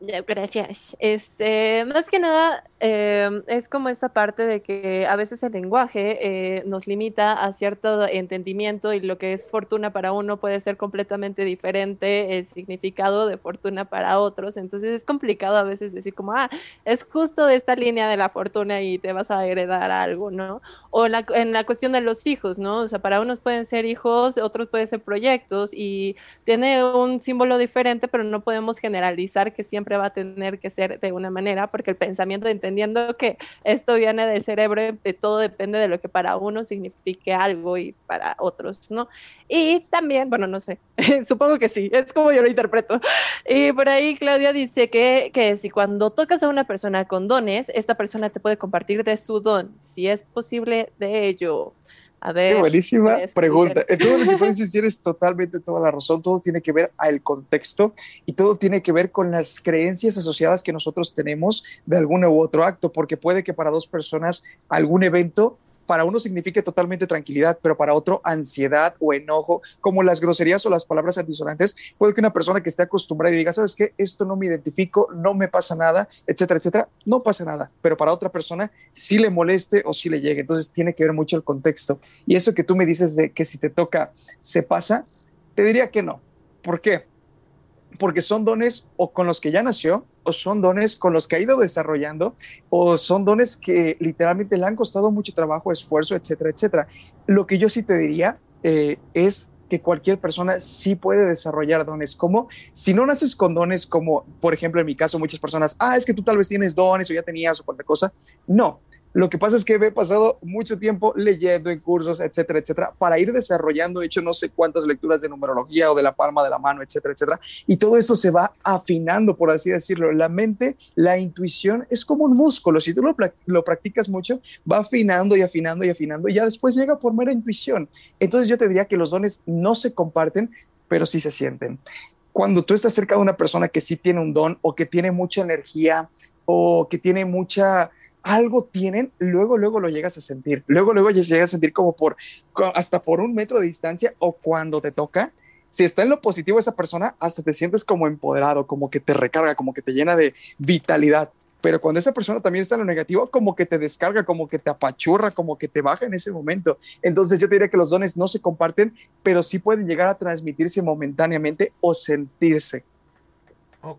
Gracias. Este, más que nada, em, es como esta parte de que a veces el lenguaje eh, nos limita a cierto entendimiento y lo que es fortuna para uno puede ser completamente diferente el significado de fortuna para otros. Entonces es complicado a veces decir como, ah, es justo de esta línea de la fortuna y te vas a heredar algo, ¿no? O la, en la cuestión de los hijos, ¿no? O sea, para unos pueden ser hijos, otros pueden ser proyectos y tiene un símbolo diferente, pero no podemos generalizar que siempre va a tener que ser de una manera, porque el pensamiento, entendiendo que esto viene del cerebro, todo depende de lo que para uno signifique algo y para otros, ¿no? Y también, bueno, no sé, supongo que sí, es como yo lo interpreto. Y por ahí Claudia dice que, que si cuando tocas a una persona con dones, esta persona te puede compartir de su don, si es posible de ello. A ver. Qué buenísima pregunta. En todo lo que puedes decir es totalmente toda la razón. Todo tiene que ver al contexto y todo tiene que ver con las creencias asociadas que nosotros tenemos de algún u otro acto, porque puede que para dos personas algún evento para uno signifique totalmente tranquilidad, pero para otro ansiedad o enojo, como las groserías o las palabras antisonantes, puede que una persona que esté acostumbrada y diga, ¿sabes qué? Esto no me identifico, no me pasa nada, etcétera, etcétera, no pasa nada, pero para otra persona sí le moleste o sí le llegue. Entonces tiene que ver mucho el contexto. Y eso que tú me dices de que si te toca, se pasa, te diría que no. ¿Por qué? Porque son dones o con los que ya nació, o son dones con los que ha ido desarrollando, o son dones que literalmente le han costado mucho trabajo, esfuerzo, etcétera, etcétera. Lo que yo sí te diría eh, es que cualquier persona sí puede desarrollar dones, como si no naces con dones como, por ejemplo, en mi caso, muchas personas, ah, es que tú tal vez tienes dones o ya tenías o cualquier cosa. No, lo que pasa es que he pasado mucho tiempo leyendo en cursos, etcétera, etcétera, para ir desarrollando, he hecho no sé cuántas lecturas de numerología o de la palma de la mano, etcétera, etcétera. Y todo eso se va afinando, por así decirlo. La mente, la intuición es como un músculo. Si tú lo, lo practicas mucho, va afinando y afinando y afinando y ya después llega por mera intuición. Entonces yo te diría que los dones no se comparten, pero sí se sienten. Cuando tú estás cerca de una persona que sí tiene un don o que tiene mucha energía o que tiene mucha algo tienen, luego, luego lo llegas a sentir. Luego, luego ya llegas a sentir como por, hasta por un metro de distancia o cuando te toca. Si está en lo positivo esa persona, hasta te sientes como empoderado, como que te recarga, como que te llena de vitalidad. Pero cuando esa persona también está en lo negativo, como que te descarga, como que te apachurra, como que te baja en ese momento. Entonces yo te diría que los dones no se comparten, pero sí pueden llegar a transmitirse momentáneamente o sentirse.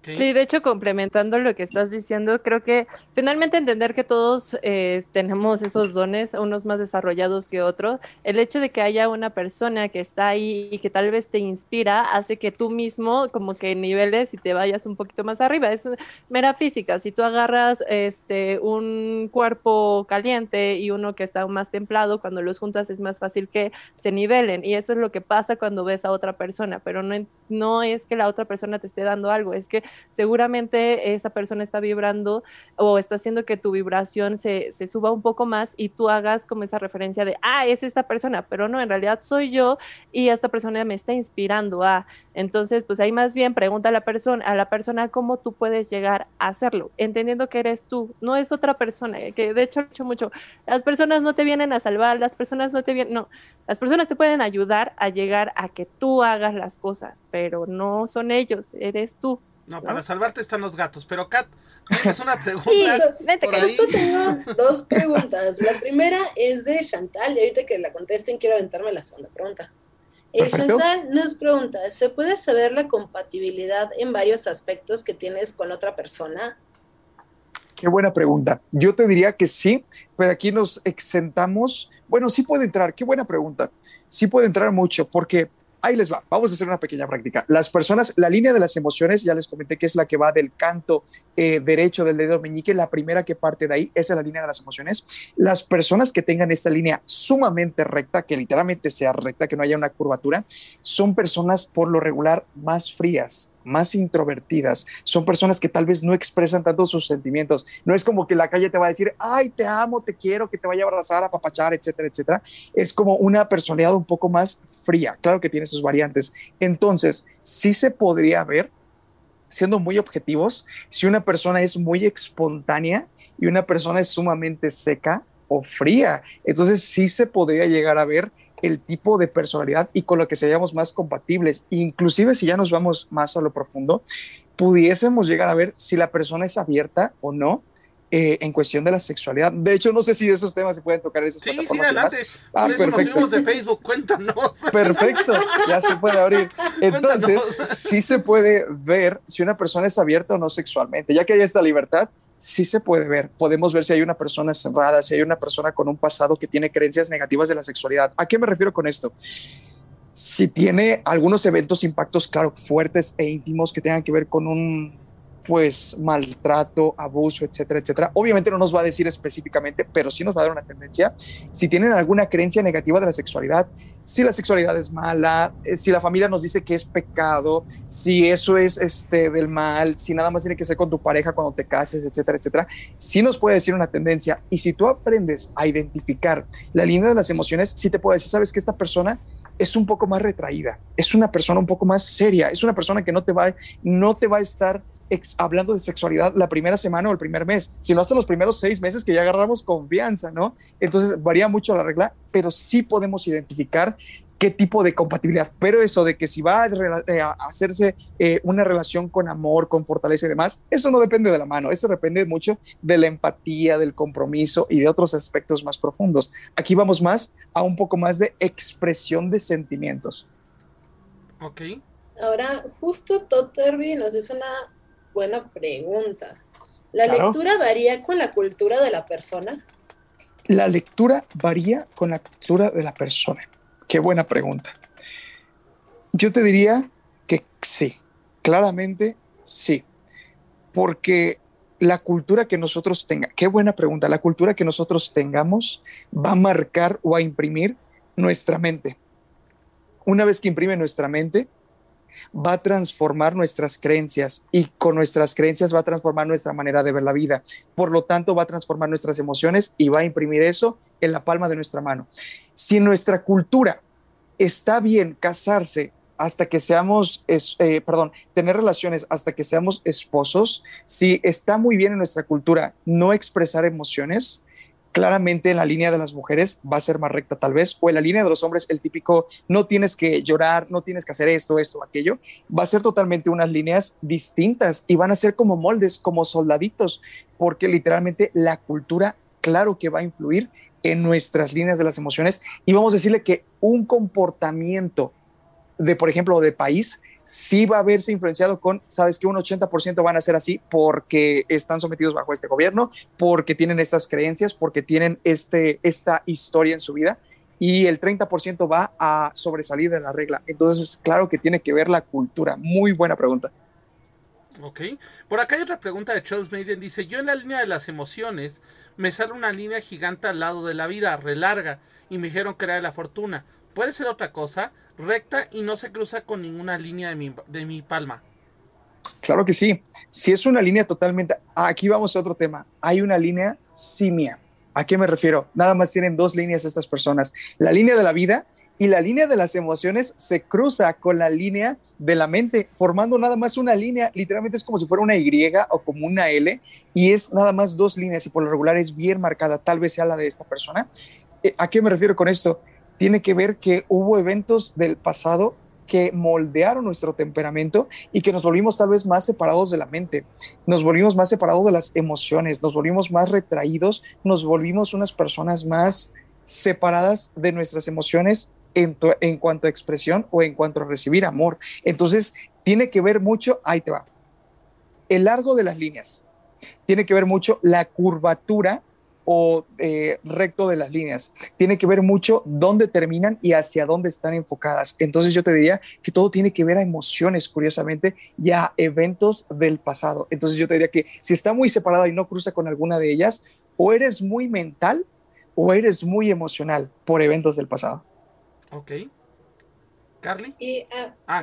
Sí, de hecho, complementando lo que estás diciendo, creo que finalmente entender que todos eh, tenemos esos dones, unos más desarrollados que otros, el hecho de que haya una persona que está ahí y que tal vez te inspira, hace que tú mismo como que niveles y te vayas un poquito más arriba. Es mera física. Si tú agarras este un cuerpo caliente y uno que está más templado, cuando los juntas es más fácil que se nivelen. Y eso es lo que pasa cuando ves a otra persona, pero no, no es que la otra persona te esté dando algo, es que seguramente esa persona está vibrando o está haciendo que tu vibración se, suba un poco más y tú hagas como esa referencia de, ah, es esta persona, pero no, en realidad soy yo y esta persona me está inspirando a. Entonces, pues ahí más bien pregunta a la persona, a la persona cómo tú puedes llegar a hacerlo, entendiendo que eres tú, no es otra persona, eh, que de hecho he hecho mucho, las personas no te vienen a salvar, las personas no te vienen, no, las personas te pueden ayudar a llegar a que tú hagas las cosas, pero no son ellos, eres tú. No, para salvarte están los gatos. Pero, Kat, es una pregunta. Sí, vente, Justo tengo dos preguntas. La primera es de Chantal, y ahorita que la contesten quiero aventarme la segunda pregunta. Eh, Chantal nos pregunta, ¿se puede saber la compatibilidad en varios aspectos que tienes con otra persona? Qué buena pregunta. Yo te diría que sí, pero aquí nos exentamos. Bueno, sí puede entrar. Qué buena pregunta. Sí puede entrar mucho, porque Ahí les va, vamos a hacer una pequeña práctica. Las personas, la línea de las emociones, ya les comenté que es la que va del canto eh, derecho del dedo meñique, la primera que parte de ahí, esa es la línea de las emociones. Las personas que tengan esta línea sumamente recta, que literalmente sea recta, que no haya una curvatura, son personas por lo regular más frías, más introvertidas, son personas que tal vez no expresan tanto sus sentimientos. No es como que la calle te va a decir, ay, te amo, te quiero, que te vaya a abrazar, a papachar, etcétera, etcétera. Es como una personalidad un poco más fría. Claro que tiene sus variantes. Entonces, sí se podría ver, siendo muy objetivos, si una persona es muy espontánea y una persona es sumamente seca o fría. Entonces, sí se podría llegar a ver el tipo de personalidad y con lo que seríamos más compatibles. Inclusive si ya nos vamos más a lo profundo, pudiésemos llegar a ver si la persona es abierta o no eh, en cuestión de la sexualidad. De hecho, no sé si de esos temas se pueden tocar esas sí, Sí, adelante. Ah, Por eso perfecto. nos de Facebook, cuéntanos. Perfecto, ya se puede abrir. Entonces, sí se puede ver si una persona es abierta o no sexualmente. Ya que hay esta libertad, sí se puede ver. Podemos ver si hay una persona cerrada, si hay una persona con un pasado que tiene creencias negativas de la sexualidad. ¿A qué me refiero con esto? Si tiene algunos eventos, impactos, claro, fuertes e íntimos que tengan que ver con un pues maltrato, abuso, etcétera, etcétera. Obviamente no nos va a decir específicamente, pero sí nos va a dar una tendencia. Si tienen alguna creencia negativa de la sexualidad, si la sexualidad es mala, eh, si la familia nos dice que es pecado, si eso es este del mal, si nada más tiene que ser con tu pareja cuando te cases, etcétera, etcétera, sí nos puede decir una tendencia. Y si tú aprendes a identificar la línea de las emociones, sí te puede decir, sabes que esta persona es un poco más retraída, es una persona un poco más seria, es una persona que no te va, no te va a estar hablando de sexualidad la primera semana o el primer mes, sino hasta los primeros seis meses que ya agarramos confianza, ¿no? Entonces varía mucho la regla, pero sí podemos identificar qué tipo de compatibilidad. Pero eso de que si va a, eh, hacerse eh, una relación con amor, con fortaleza y demás, eso no depende de la mano, eso depende mucho de la empatía, del compromiso y de otros aspectos más profundos. Aquí vamos más a un poco más de expresión de sentimientos. Ok. Ahora, justo Totterby nos dice una buena pregunta. ¿La lectura varía con la cultura de la persona? La lectura varía con la cultura de la persona. Qué buena pregunta. Yo te diría que sí, claramente sí, porque la cultura que nosotros tengamos, qué buena pregunta, la cultura que nosotros tengamos va a marcar o a imprimir nuestra mente. Una vez que imprime nuestra mente, va a transformar nuestras creencias y con nuestras creencias va a transformar nuestra manera de ver la vida. Por lo tanto, va a transformar nuestras emociones y va a imprimir eso en la palma de nuestra mano. Si nuestra cultura está bien casarse hasta que seamos, eh, perdón, tener relaciones hasta que seamos esposos, si está muy bien en nuestra cultura no expresar emociones, claramente en la línea de las mujeres va a ser más recta tal vez, o en la línea de los hombres el típico no tienes que llorar, no tienes que hacer esto, esto, aquello, va a ser totalmente unas líneas distintas y van a ser como moldes, como soldaditos, porque literalmente la cultura, claro que va a influir en nuestras líneas de las emociones y vamos a decirle que un comportamiento de, por ejemplo, de país, sí va a verse influenciado con, sabes que un 80% van a ser así porque están sometidos bajo este gobierno, porque tienen estas creencias, porque tienen este, esta historia en su vida y el 30% va a sobresalir de la regla. Entonces, claro que tiene que ver la cultura. Muy buena pregunta. Ok. Por acá hay otra pregunta de Charles Maiden. Dice, yo en la línea de las emociones me sale una línea gigante al lado de la vida, relarga, y me dijeron que era de la fortuna. ¿Puede ser otra cosa? recta y no se cruza con ninguna línea de mi, de mi palma. Claro que sí. Si es una línea totalmente... Aquí vamos a otro tema. Hay una línea simia. ¿A qué me refiero? Nada más tienen dos líneas estas personas. La línea de la vida y la línea de las emociones se cruza con la línea de la mente, formando nada más una línea. Literalmente es como si fuera una Y o como una L y es nada más dos líneas y por lo regular es bien marcada. Tal vez sea la de esta persona. Eh, ¿A qué me refiero con esto? tiene que ver que hubo eventos del pasado que moldearon nuestro temperamento y que nos volvimos tal vez más separados de la mente, nos volvimos más separados de las emociones, nos volvimos más retraídos, nos volvimos unas personas más separadas de nuestras emociones en, cuanto a expresión o en cuanto a recibir amor. Entonces, tiene que ver mucho, ahí te va, el largo de las líneas, tiene que ver mucho la curvatura o eh, recto de las líneas. Tiene que ver mucho dónde terminan y hacia dónde están enfocadas. Entonces yo te diría que todo tiene que ver a emociones, curiosamente, y a eventos del pasado. Entonces yo te diría que si está muy separada y no cruza con alguna de ellas, o eres muy mental o eres muy emocional por eventos del pasado. Ok. ¿Carly? Y, ah, ah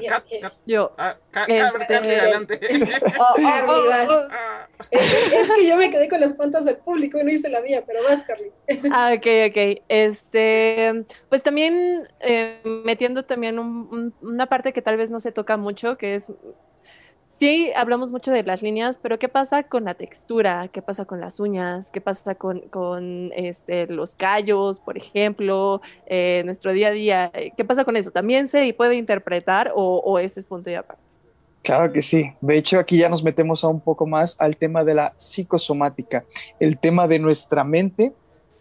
yo. Ah, Carly, adelante. es que yo me quedé con las cuentas del público y no hice la mía, pero vas, Carly. ah, ok, ok. Este, pues también eh, metiendo también una parte que tal vez no se toca mucho, que es sí hablamos mucho de las líneas, pero ¿qué pasa con la textura? ¿Qué pasa con las uñas? ¿Qué pasa con, con este, los callos, por ejemplo? Eh, nuestro día a día. ¿Qué pasa con eso? ¿También se puede interpretar o, o ese es punto y aparte? Claro que sí. De hecho, aquí ya nos metemos a un poco más al tema de la psicosomática, el tema de nuestra mente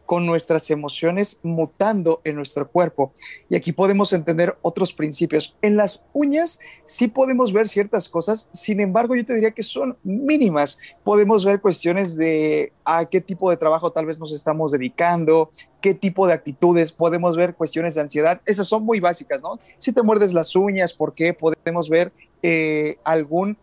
con nuestras emociones mutando en nuestro cuerpo. Y aquí podemos entender otros principios. En las uñas sí podemos ver ciertas cosas, sin embargo yo te diría que son mínimas. Podemos ver cuestiones de a qué tipo de trabajo tal vez nos estamos dedicando, qué tipo de actitudes, podemos ver cuestiones de ansiedad. Esas son muy básicas, ¿no? Si te muerdes las uñas, ¿por qué? Podemos ver eh, algún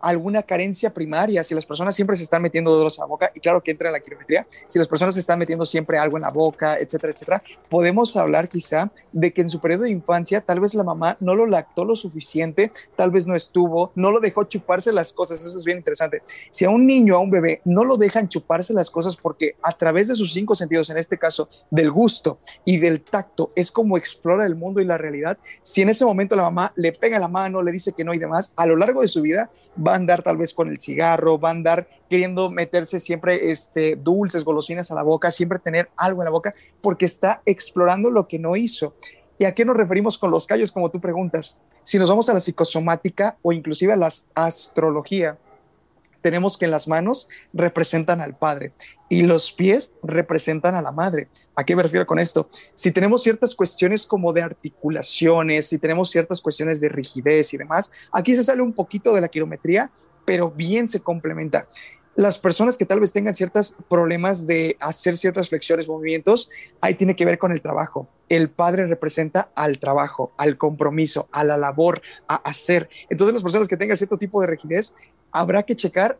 alguna carencia primaria, si las personas siempre se están metiendo dedos a la boca, y claro que entra en la quirometría, si las personas se están metiendo siempre algo en la boca, etcétera, etcétera, podemos hablar quizá de que en su periodo de infancia tal vez la mamá no lo lactó lo suficiente, tal vez no estuvo, no lo dejó chuparse las cosas, eso es bien interesante. Si a un niño, a un bebé, no lo dejan chuparse las cosas porque a través de sus cinco sentidos, en este caso del gusto y del tacto, es como explora el mundo y la realidad, si en ese momento la mamá le pega la mano, le dice que no y demás, a lo largo de su vida, va a andar tal vez con el cigarro, va a andar queriendo meterse siempre este, dulces, golosinas a la boca, siempre tener algo en la boca, porque está explorando lo que no hizo. ¿Y a qué nos referimos con los callos, como tú preguntas? Si nos vamos a la psicosomática o inclusive a la astrología, tenemos que en las manos representan al padre y los pies representan a la madre. ¿A qué me refiero con esto? Si tenemos ciertas cuestiones como de articulaciones, si tenemos ciertas cuestiones de rigidez y demás, aquí se sale un poquito de la quirometría, pero bien se complementa. Las personas que tal vez tengan ciertos problemas de hacer ciertas flexiones, movimientos, ahí tiene que ver con el trabajo. El padre representa al trabajo, al compromiso, a la labor, a hacer. Entonces las personas que tengan cierto tipo de rigidez, habrá que checar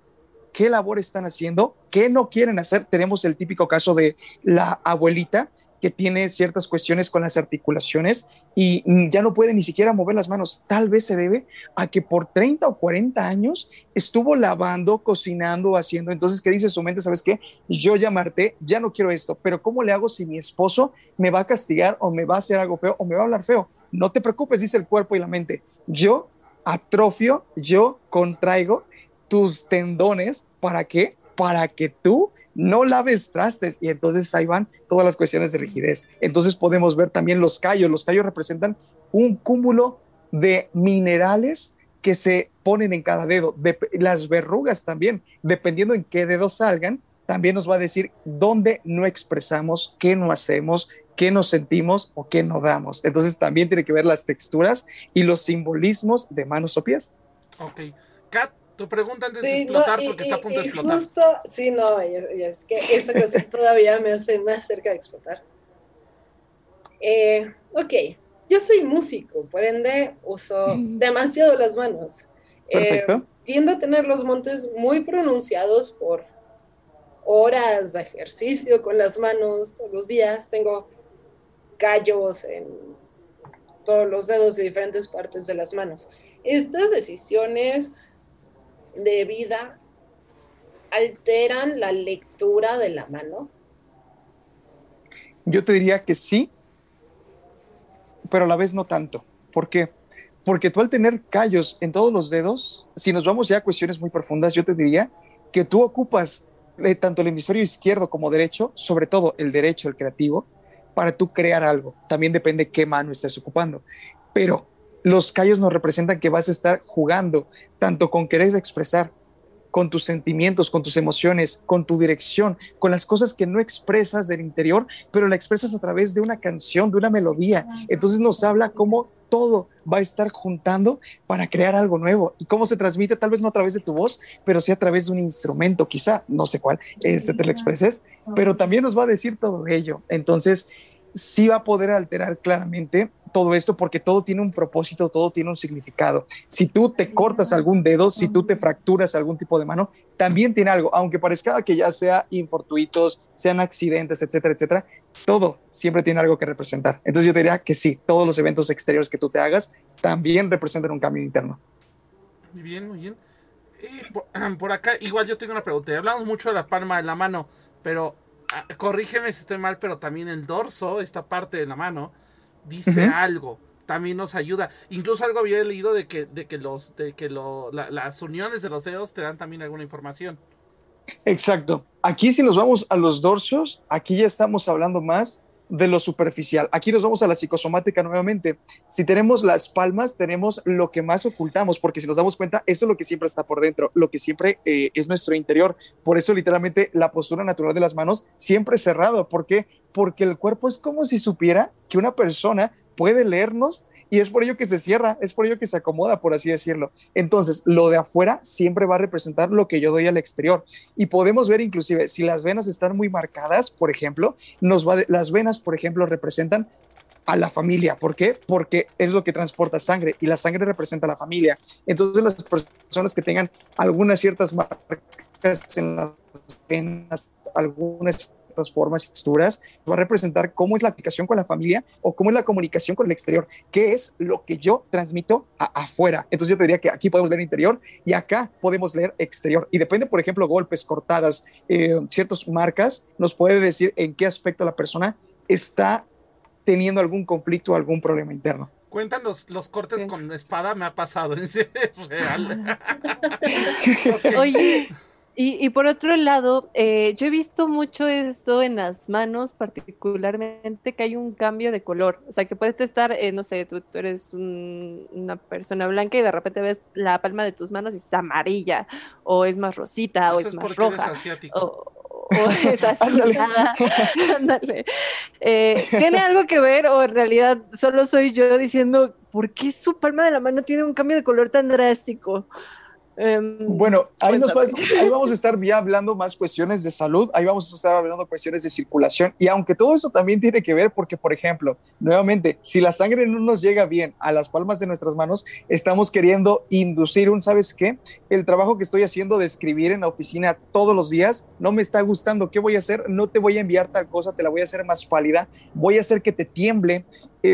qué labor están haciendo, qué no quieren hacer. Tenemos el típico caso de la abuelita que tiene ciertas cuestiones con las articulaciones y ya no puede ni siquiera mover las manos. Tal vez se debe a que por 30 o 40 años estuvo lavando, cocinando, haciendo. Entonces, ¿qué dice su mente? ¿Sabes qué? Yo ya ya no quiero esto, pero ¿cómo le hago si mi esposo me va a castigar o me va a hacer algo feo o me va a hablar feo? no te preocupes, dice el cuerpo y la mente. Yo atrofio, yo contraigo tus tendones. ¿Para qué? Para que tú no laves trastes y entonces ahí van todas las cuestiones de rigidez. Entonces podemos ver también los callos. Los callos representan un cúmulo de minerales que se ponen en cada dedo. De, las verrugas también, dependiendo en qué dedo salgan, también nos va a decir dónde no expresamos, qué no hacemos, qué nos sentimos o qué no damos. Entonces también tiene que ver las texturas y los simbolismos de manos o pies. Ok. Kat, tu pregunta antes de explotar, porque está a punto de explotar. Justo, sí, no, es que esta cuestión todavía me hace más cerca de explotar. Eh, ok, yo soy músico, por ende uso demasiado las manos. Eh, Perfecto. tiendo a tener los montes muy pronunciados por horas de ejercicio con las manos todos los días. Tengo callos en todos los dedos de diferentes partes de las manos. Estas decisiones de vida alteran la lectura de la mano. Yo te diría que sí, pero a la vez no tanto. ¿Por qué? Porque tú al tener callos en todos los dedos, si nos vamos ya a cuestiones muy profundas, yo te diría que tú ocupas eh, tanto el hemisferio izquierdo como derecho, sobre todo el derecho, el creativo, para tú crear algo. También depende qué mano estés ocupando. Pero los callos nos representan que vas a estar jugando tanto con querer expresar, con tus sentimientos, con tus emociones, con tu dirección, con las cosas que no expresas del interior, pero la expresas a través de una canción, de una melodía. Entonces nos habla cómo todo va a estar juntando para crear algo nuevo. Y cómo se transmite, tal vez no a través de tu voz, pero sí a través de un instrumento, quizá, no sé cuál, este te lo expreses, pero también nos va a decir todo ello. Entonces, sí va a poder alterar claramente todo esto porque todo tiene un propósito, todo tiene un significado. Si tú te cortas algún dedo, si tú te fracturas algún tipo de mano, también tiene algo, aunque parezca que ya sea infortuitos, sean accidentes, etcétera, etcétera, todo siempre tiene algo que representar. Entonces yo diría que sí, todos los eventos exteriores que tú te hagas también representan un cambio interno. Muy bien, muy bien. por, acá, igual yo tengo una pregunta. Hablamos mucho de la palma de la mano, pero ah, corrígeme si estoy mal, pero también el dorso, esta parte de la mano, dice algo, también nos ayuda. Incluso algo había leído de que, de que los, de que lo, las uniones de los dedos te dan también alguna información. Exacto. Aquí si nos vamos a los dorsos, aquí ya estamos hablando más de lo superficial. Aquí nos vamos a la psicosomática nuevamente. Si tenemos las palmas, tenemos lo que más ocultamos, porque si nos damos cuenta, eso es lo que siempre está por dentro, lo que siempre eh, es nuestro interior. Por eso literalmente la postura natural de las manos siempre es cerrado. ¿Por qué? Porque el cuerpo es como si supiera que una persona puede leernos y es por ello que se cierra, es por ello que se acomoda, por así decirlo. Entonces, lo de afuera siempre va a representar lo que yo doy al exterior. Y podemos ver inclusive, si las venas están muy marcadas, por ejemplo, nos va las venas, por ejemplo, representan a la familia. ¿Por qué? Porque es lo que transporta sangre y la sangre representa a la familia. Entonces, las personas que tengan algunas ciertas marcas en las venas, algunas formas y texturas, va a representar cómo es la aplicación con la familia o cómo es la comunicación con el exterior, qué es lo que yo transmito afuera. Entonces yo te diría que aquí podemos leer interior y acá podemos leer exterior. Y depende, por ejemplo, golpes, cortadas, eh, ciertas marcas, nos puede decir en qué aspecto la persona está teniendo algún conflicto o algún problema interno. Cuéntanos los cortes con espada, me ha pasado, en real. Oye, y, por otro lado, eh, yo he visto mucho esto en las manos, particularmente que hay un cambio de color. O sea, que puedes estar, eh, no sé, tú, eres una persona blanca y de repente ves la palma de tus manos y es amarilla, o es más rosita, o es, más roja. O, o es azulada. Ándale. Eh, ¿Tiene algo que ver o en realidad solo soy yo diciendo, ¿por qué su palma de la mano tiene un cambio de color tan drástico? Em, bueno, ahí, nos ahí vamos a estar ya hablando más cuestiones de salud, ahí vamos a estar hablando cuestiones de circulación y aunque todo eso también tiene que ver porque, por ejemplo, nuevamente, si la sangre no nos llega bien a las palmas de nuestras manos, estamos queriendo inducir un, ¿sabes qué? El trabajo que estoy haciendo de escribir en la oficina todos los días no me está gustando, ¿qué voy a hacer? No te voy a enviar tal cosa, te la voy a hacer más pálida, voy a hacer que te tiemble,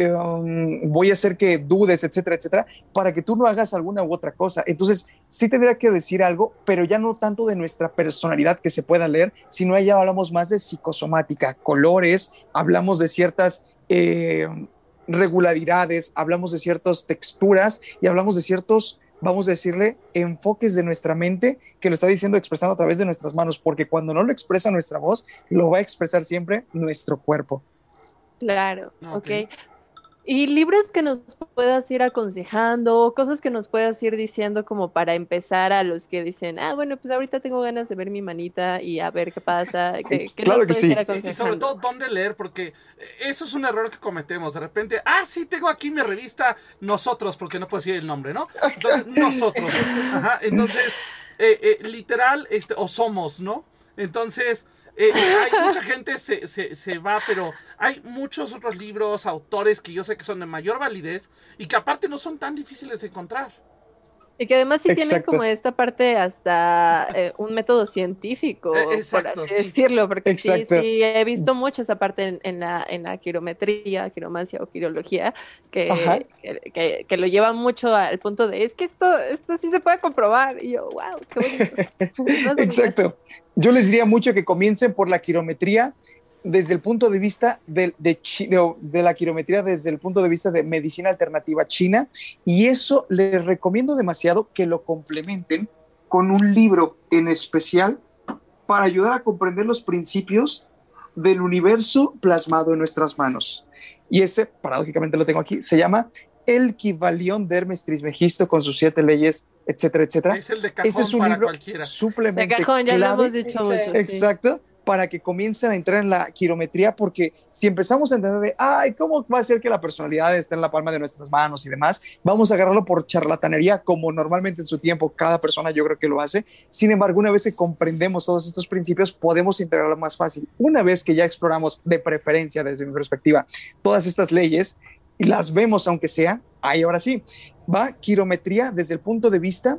Em, voy a hacer que dudes, etcétera, etcétera, para que tú no hagas alguna u otra cosa. Entonces, sí tendría que decir algo, pero ya no tanto de nuestra personalidad que se pueda leer, sino ya hablamos más de psicosomática, colores, hablamos de ciertas... Eh, regularidades, hablamos de ciertas texturas y hablamos de ciertos, vamos a decirle, enfoques de nuestra mente que lo está diciendo expresando a través de nuestras manos, porque cuando no lo expresa nuestra voz, lo va a expresar siempre nuestro cuerpo. Claro, ok. okay. Y libros que nos puedas ir aconsejando, cosas que nos puedas ir diciendo como para empezar a los que dicen, ah, bueno, pues ahorita tengo ganas de ver mi manita y a ver qué pasa. claro que sí. Y sobre todo, ¿dónde leer? Porque eso es un error que cometemos. De repente, ah, sí, tengo aquí mi revista Nosotros, porque no puedo decir el nombre, ¿no? nosotros. Ajá, entonces, eh, eh, literal, este, o somos, ¿no? Entonces, eh, hay mucha gente se, se, se, va, pero hay muchos otros libros, autores que yo sé que son de mayor validez y que aparte no son tan difíciles de encontrar. Y que además sí tienen como esta parte hasta eh, un método científico, eh, por así decirlo, porque sí, sí, he visto mucho esa parte en, la, en la quirometría, quiromancia o quirología, que, que, que, lo lleva mucho al punto de, es que esto, esto sí se puede comprobar. Y yo, wow, qué bonito. Exacto. Yo les diría mucho que comiencen por la quirometría desde el punto de vista de, de, la quirometría, desde el punto de vista de medicina alternativa china, y eso les recomiendo demasiado que lo complementen con un libro en especial para ayudar a comprender los principios del universo plasmado en nuestras manos. Y ese, paradójicamente lo tengo aquí, se llama El Kivalión de Hermes Trismegisto con sus siete leyes, etcétera, etcétera. Es el de cajón ese es un para libro cualquiera. De cajón, ya lo hemos dicho mucho. Exacto para que comiencen a entrar en la quirometría, porque si empezamos a entender de, ay, ¿cómo va a ser que la personalidad está en la palma de nuestras manos y demás? Vamos a agarrarlo por charlatanería, como normalmente en su tiempo cada persona yo creo que lo hace. Sin embargo, una vez que comprendemos todos estos principios, podemos integrarlo más fácil. Una vez que ya exploramos de preferencia, desde mi perspectiva, todas estas leyes y las vemos, aunque sea, ahí ahora sí, va quirometría desde el punto de vista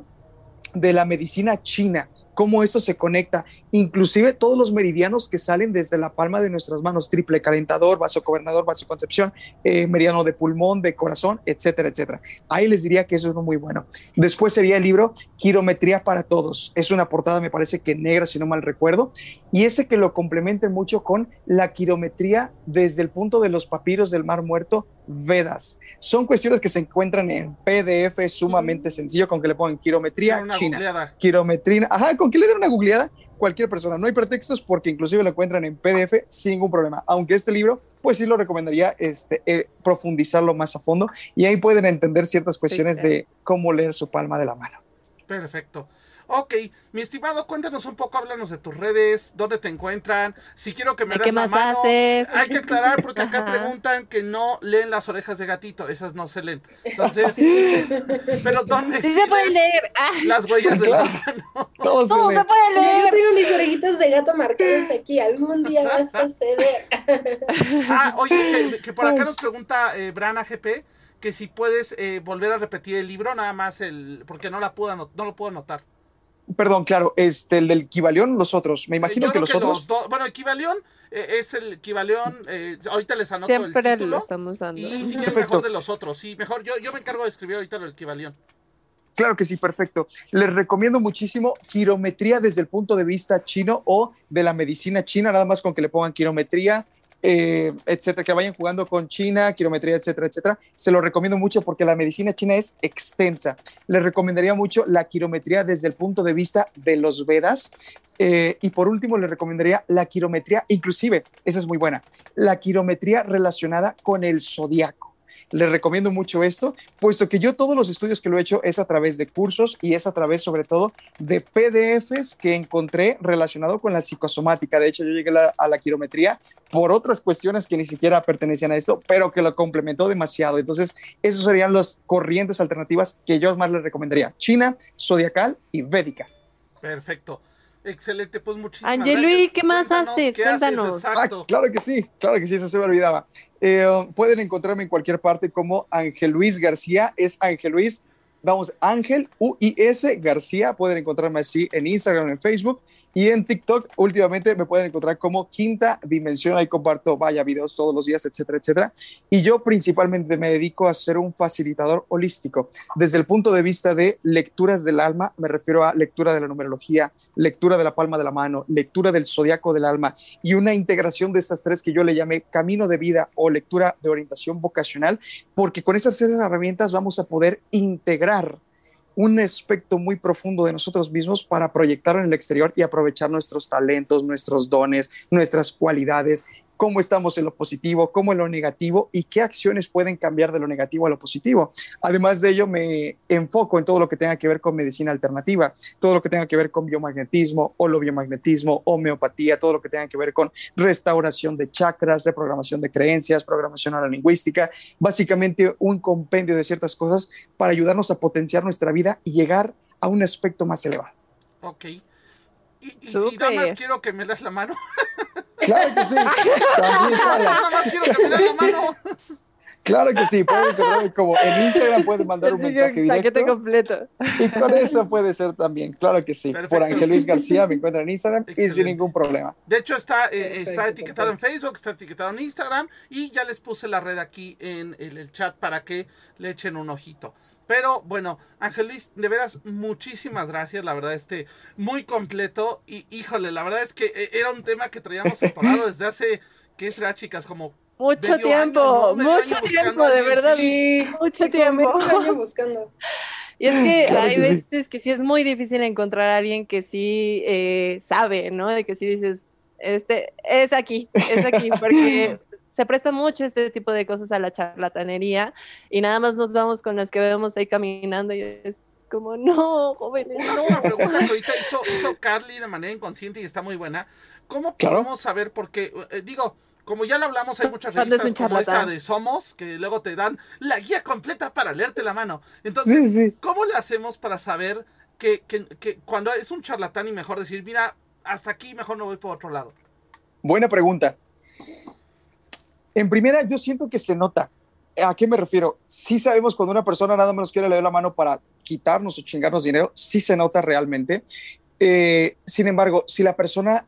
de la medicina china cómo eso se conecta, inclusive todos los meridianos que salen desde la palma de nuestras manos, triple calentador, vaso gobernador, vaso concepción, eh, meridiano de pulmón, de corazón, etcétera, etcétera. Ahí les diría que eso es muy bueno. Después sería el libro Quirometría para Todos. Es una portada, me parece que negra, si no mal recuerdo, y ese que lo complementen mucho con la quirometría desde el punto de los papiros del Mar Muerto, Vedas. Son cuestiones que se encuentran en PDF, sumamente sencillo, con que le pongan quirometría china. Quirometría, ajá, con que le den una googleada cualquier persona. No hay pretextos porque inclusive lo encuentran en PDF sin ningún problema. Aunque este libro, pues sí lo recomendaría este, eh, profundizarlo más a fondo y ahí pueden entender ciertas cuestiones de cómo leer su palma de la mano. Perfecto. Ok, mi estimado, cuéntanos un poco, háblanos de tus redes, dónde te encuentran. Si quiero que me des la mano, haces? hay que aclarar porque acá preguntan que no leen las orejas de gatito, esas no se leen. Entonces, pero ¿dónde sí, se pueden leer? Ah. Las huellas de la mano. Todo, se, puede leer. Yo tengo mis orejitas de gato marcadas aquí, algún día vas a ceder. ah, oye, que, por acá nos pregunta eh, Brana GP que si puedes eh, volver a repetir el libro, nada más el, porque no la puedo, no lo puedo anotar. Perdón, claro, este, el del Equivalión, los otros. Me imagino que los otros. bueno, Equivalión eh, es el Equivalión. Eh, ahorita les anoto el título. lo estamos dando. Y si quieres mejor de los otros. Sí, mejor. Yo, yo me encargo de escribir ahorita el Equivalión. Claro que sí, perfecto. Les recomiendo muchísimo quirometría desde el punto de vista chino o de la medicina china, nada más con que le pongan quirometría eh, etcétera, que vayan jugando con China, quirometría, etcétera, etcétera. Se lo recomiendo mucho porque la medicina china es extensa. Les recomendaría mucho la quirometría desde el punto de vista de los Vedas. Eh, y por último, les recomendaría la quirometría, inclusive, esa es muy buena, la quirometría relacionada con el zodiaco. Les recomiendo mucho esto, puesto que yo todos los estudios que lo he hecho es a través de cursos y es a través sobre todo de PDFs que encontré relacionado con la psicosomática. De hecho, yo llegué a la quirometría por otras cuestiones que ni siquiera pertenecían a esto, pero que lo complementó demasiado. Entonces, esos serían las corrientes alternativas que yo más les recomendaría. China, zodiacal y védica. Perfecto. Excelente, pues muchísimas Angelui, ¿qué más haces? Cuéntanos. Ah, claro que sí, claro que sí, eso se me olvidaba. Eh, pueden encontrarme en cualquier parte como Ángel Luis García, es Ángel Luis, vamos, Ángel UIS García, pueden encontrarme así en Instagram, en Facebook, Y en TikTok, últimamente me pueden encontrar como Quinta Dimensión. Ahí comparto, vaya, videos todos los días, etcétera, etcétera. Y yo principalmente me dedico a ser un facilitador holístico. Desde el punto de vista de lecturas del alma, me refiero a lectura de la numerología, lectura de la palma de la mano, lectura del zodiaco del alma y una integración de estas tres que yo le llamé camino de vida o lectura de orientación vocacional, porque con estas tres herramientas vamos a poder integrar un aspecto muy profundo de nosotros mismos para proyectarlo en el exterior y aprovechar nuestros talentos, nuestros dones, nuestras cualidades cómo estamos en lo positivo, cómo en lo negativo y qué acciones pueden cambiar de lo negativo a lo positivo. Además de ello, me enfoco en todo lo que tenga que ver con medicina alternativa, todo lo que tenga que ver con biomagnetismo, holobiomagnetismo, homeopatía, todo lo que tenga que ver con restauración de chakras, reprogramación de creencias, programación lingüística, básicamente un compendio de ciertas cosas para ayudarnos a potenciar nuestra vida y llegar a un aspecto más elevado. Ok. Y, si nada más quiero que me das la mano. Claro que sí. También Nada más quiero que me das la mano. Claro que sí, pueden como en Instagram pueden mandar un mensaje directo. completo. Y con eso puede ser también, claro que sí. Por Ángel Luis García me encuentran en Instagram y sin ningún problema. De hecho está, eh, está etiquetado en Facebook, está etiquetado en Instagram y ya les puse la red aquí en el chat para que le echen un ojito. Pero bueno, Ángel Luis, de veras, muchísimas gracias. La verdad, este, muy completo. Y híjole, la verdad es que eh, era un tema que traíamos separado desde hace, ¿qué será, chicas? Como. Mucho tiempo, mucho tiempo, de verdad. mucho tiempo. buscando. Y es que hay veces que sí es muy difícil encontrar a alguien que sí eh, sabe, ¿no? De que sí dices, este, es aquí, es aquí, porque se presta mucho este tipo de cosas a la charlatanería y nada más nos vamos con las que vemos ahí caminando y es como, no, jóvenes, no. Una pregunta que ahorita hizo, Carly de manera inconsciente y está muy buena. ¿Cómo podemos saber? Porque, eh, digo, como ya lo hablamos, hay muchas revistas como esta de Somos, que luego te dan la guía completa para leerte la mano. Entonces, ¿cómo le hacemos para saber que, que, que, cuando es un charlatán y mejor decir, mira, hasta aquí mejor no voy por otro lado? Buena pregunta. En primera, yo siento que se nota. ¿A qué me refiero? Sí sabemos cuando una persona nada más quiere leer la mano para quitarnos o chingarnos dinero, sí se nota realmente. Eh, sin embargo, si la persona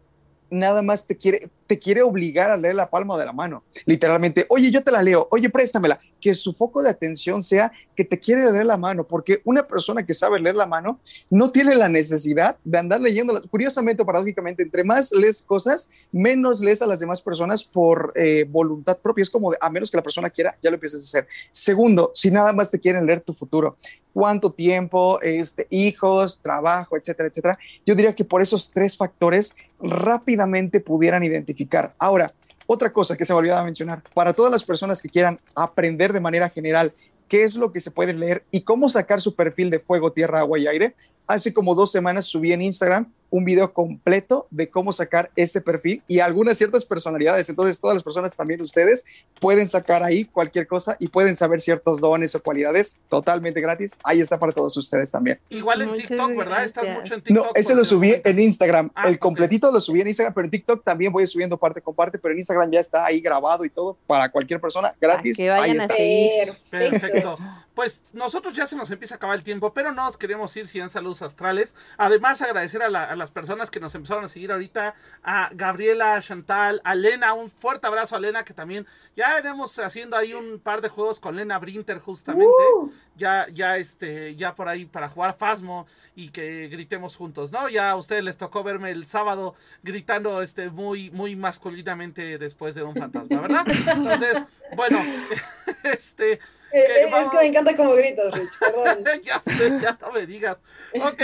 nada más te quiere, te quiere obligar a leer la palma de la mano. Literalmente, oye, yo te la leo, oye, préstamela. Que su foco de atención sea que te quiere leer la mano, porque una persona que sabe leer la mano no tiene la necesidad de andar leyendo. Curiosamente, paradójicamente, entre más lees cosas, menos lees a las demás personas por eh, voluntad propia. Es como, a menos que la persona quiera, ya lo empieces a hacer. Segundo, si nada más te quieren leer tu futuro, cuánto tiempo, este, hijos, trabajo, etcétera, etcétera. Yo diría que por esos tres factores rápidamente pudieran identificar Ahora, otra cosa que se me olvidaba mencionar, para todas las personas que quieran aprender de manera general qué es lo que se puede leer y cómo sacar su perfil de fuego, tierra, agua y aire, hace como dos semanas subí en Instagram un video completo de cómo sacar este perfil y algunas ciertas personalidades. Entonces, todas las personas, también ustedes, pueden sacar ahí cualquier cosa y pueden saber ciertos dones o cualidades totalmente gratis. Ahí está para todos ustedes también. Igual en TikTok, ¿verdad? Estás mucho en TikTok. No, ese lo subí en Instagram. Ah, el completito lo subí en Instagram, pero en TikTok también voy subiendo parte con parte, pero en Instagram ya está ahí grabado y todo para cualquier persona gratis. que vayan ahí a Perfecto. Pues nosotros ya se nos empieza a acabar el tiempo, pero no nos queremos ir sin saludos astrales. Además, agradecer a, las personas que nos empezaron a seguir ahorita, a Gabriela, a Chantal, a Lena, un fuerte abrazo a Lena, que también ya iremos haciendo ahí un par de juegos con Lena Brinter justamente. Uh. Ya, ya, este, ya por ahí para jugar Fasmo y que gritemos juntos, ¿no? Ya a ustedes les tocó verme el sábado gritando este muy, muy masculinamente después de un fantasma, ¿verdad? Entonces, bueno, este eh, es que me encanta como gritos, Rich, perdón. ya sé, ya no me digas. Ok,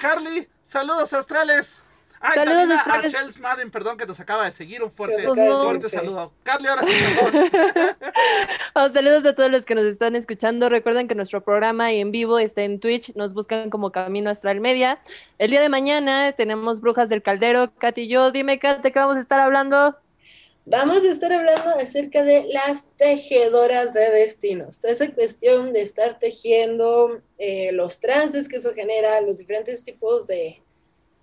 Carly, saludos astrales. Ay, saludos también a, a Chels Madden, perdón, que nos acaba de seguir. Un fuerte, fuerte saludo. Carly, ahora sí, perdón. oh, saludos a todos los que nos están escuchando. Recuerden que nuestro programa en vivo está en Twitch. Nos buscan como Camino Astral Media. El día de mañana tenemos Brujas del Caldero. Katy y yo. Dime, Kat, ¿de qué vamos a estar hablando? Vamos a estar hablando acerca de las tejedoras de destinos. Toda esa cuestión de estar tejiendo eh, los trances que eso genera, los diferentes tipos de,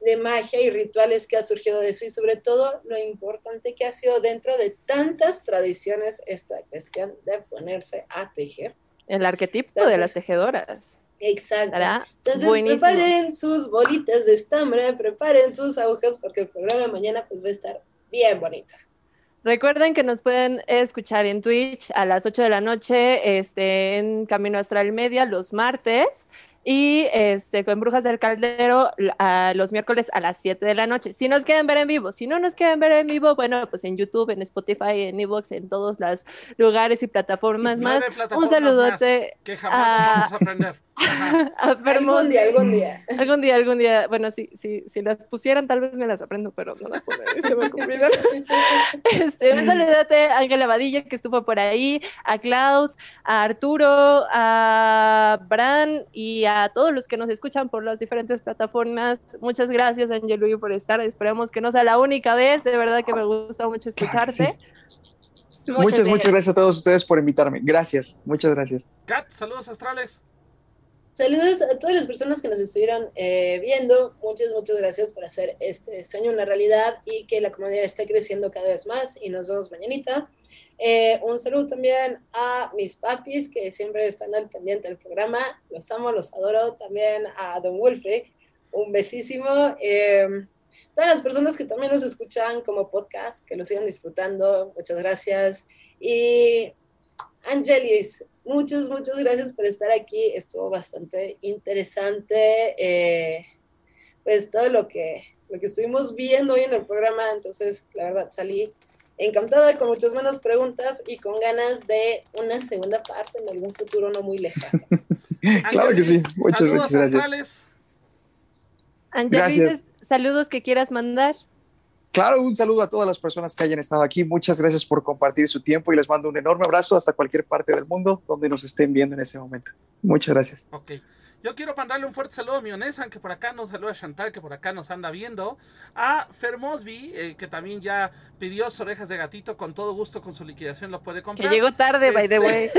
de magia y rituales que ha surgido de eso y sobre todo lo importante que ha sido dentro de tantas tradiciones esta cuestión de ponerse a tejer. El arquetipo de las tejedoras. Exacto. Estará Entonces buenísimo. preparen sus bolitas de estambre, preparen sus agujas porque el programa de mañana pues va a estar bien bonito. Recuerden que nos pueden escuchar en Twitch a las 8 de la noche, este, en Camino Astral Media los martes y este, con Brujas del Caldero a los miércoles a las 7 de la noche. Si nos quieren ver en vivo, si no nos quieren ver en vivo, bueno, pues en YouTube, en Spotify, en Evox, en todos los lugares y plataformas más. Nueve Un plataformas saludote más que jamás Ah. vamos a aprender. A. Algún día, algún día. Algún día, algún día, bueno, si, si, si las pusieran, tal vez me las aprendo, pero no las pondré, se me. Este, un saludote a Ángela Badilla, que estuvo por ahí, a Cloud, a Arturo, a Bran y a todos los que nos escuchan por las diferentes plataformas. Muchas gracias, Angelui, por estar. Esperamos que no sea la única vez. De verdad que me gusta mucho Claro escucharte. Muchas, muchas gracias a todos ustedes por invitarme. Gracias, muchas gracias. Kat, saludos astrales. Saludos a todas las personas que nos estuvieron eh, viendo. Muchas, muchas gracias por hacer este sueño una realidad y que la comunidad esté creciendo cada vez más. Y nos vemos mañanita. Eh, un saludo también a mis papis que siempre están al pendiente del programa. Los amo, los adoro. También a Don Wolfric. Un besísimo. Eh, todas las personas que también nos escuchan como podcast, que lo sigan disfrutando. Muchas gracias. Y Angelis, muchas, muchas gracias por estar aquí. Estuvo bastante interesante. eh, pues todo lo que, lo que estuvimos viendo hoy en el programa. Entonces, la verdad, salí encantada con muchas menos preguntas y con ganas de una segunda parte en algún futuro no muy lejano. Claro que sí. Muchas, muchas gracias. Angelis, saludos que quieras mandar. Claro, un saludo a todas las personas que hayan estado aquí. Muchas gracias por compartir su tiempo y les mando un enorme abrazo hasta cualquier parte del mundo donde nos estén viendo en este momento. Muchas gracias. Ok. Yo quiero mandarle un fuerte saludo a mi Onesan, que por acá nos saluda Chantal, que por acá nos anda viendo. A Fer Mosby, eh, que también ya pidió sus orejas de gatito. Con todo gusto, con su liquidación lo puede Que comprar. llegó tarde, by the way.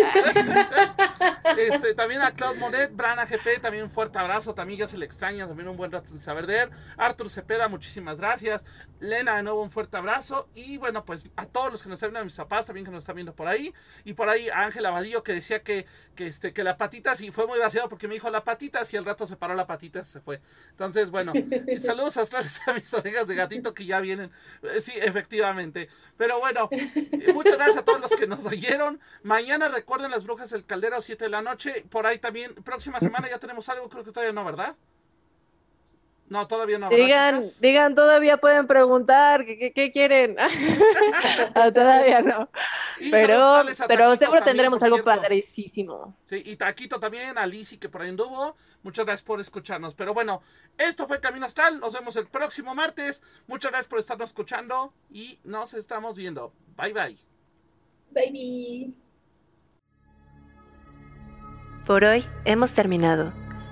Este, también a Claude Monet, Bran AGP, también un fuerte abrazo, también ya se le extraña, también un buen rato sin saber de él. Arthur Cepeda, muchísimas gracias. Lena, de nuevo un fuerte abrazo. Y bueno, pues a todos los que nos están viendo, a mis papás también que nos están viendo por ahí. Y por ahí a Ángel Abadillo que decía que, que, este, que la patita, y fue muy vaciado porque me dijo la patita, y al rato se paró la patita, se fue. Entonces, bueno, y saludos astrales a mis orejas de gatito que ya vienen. Eh, Sí, efectivamente. Pero bueno, eh, muchas gracias a todos los que nos oyeron. Mañana recuerden las brujas del caldero, 7 de la noche. Por ahí también, próxima semana ya tenemos algo, creo que todavía no, ¿verdad? No, todavía no. ¿verdad, Digan, chicas? digan, todavía pueden preguntar, ¿qué, quieren? Ah, todavía no. Y Pero, pero seguro también, tendremos algo padrísimo. Sí, y Taquito también, a Lizzy que por ahí anduvo. Muchas gracias por escucharnos. Pero bueno, esto fue Camino Astral. Nos vemos el próximo martes. Muchas gracias por estarnos escuchando y nos estamos viendo. Bye bye. Baby. Por hoy hemos terminado.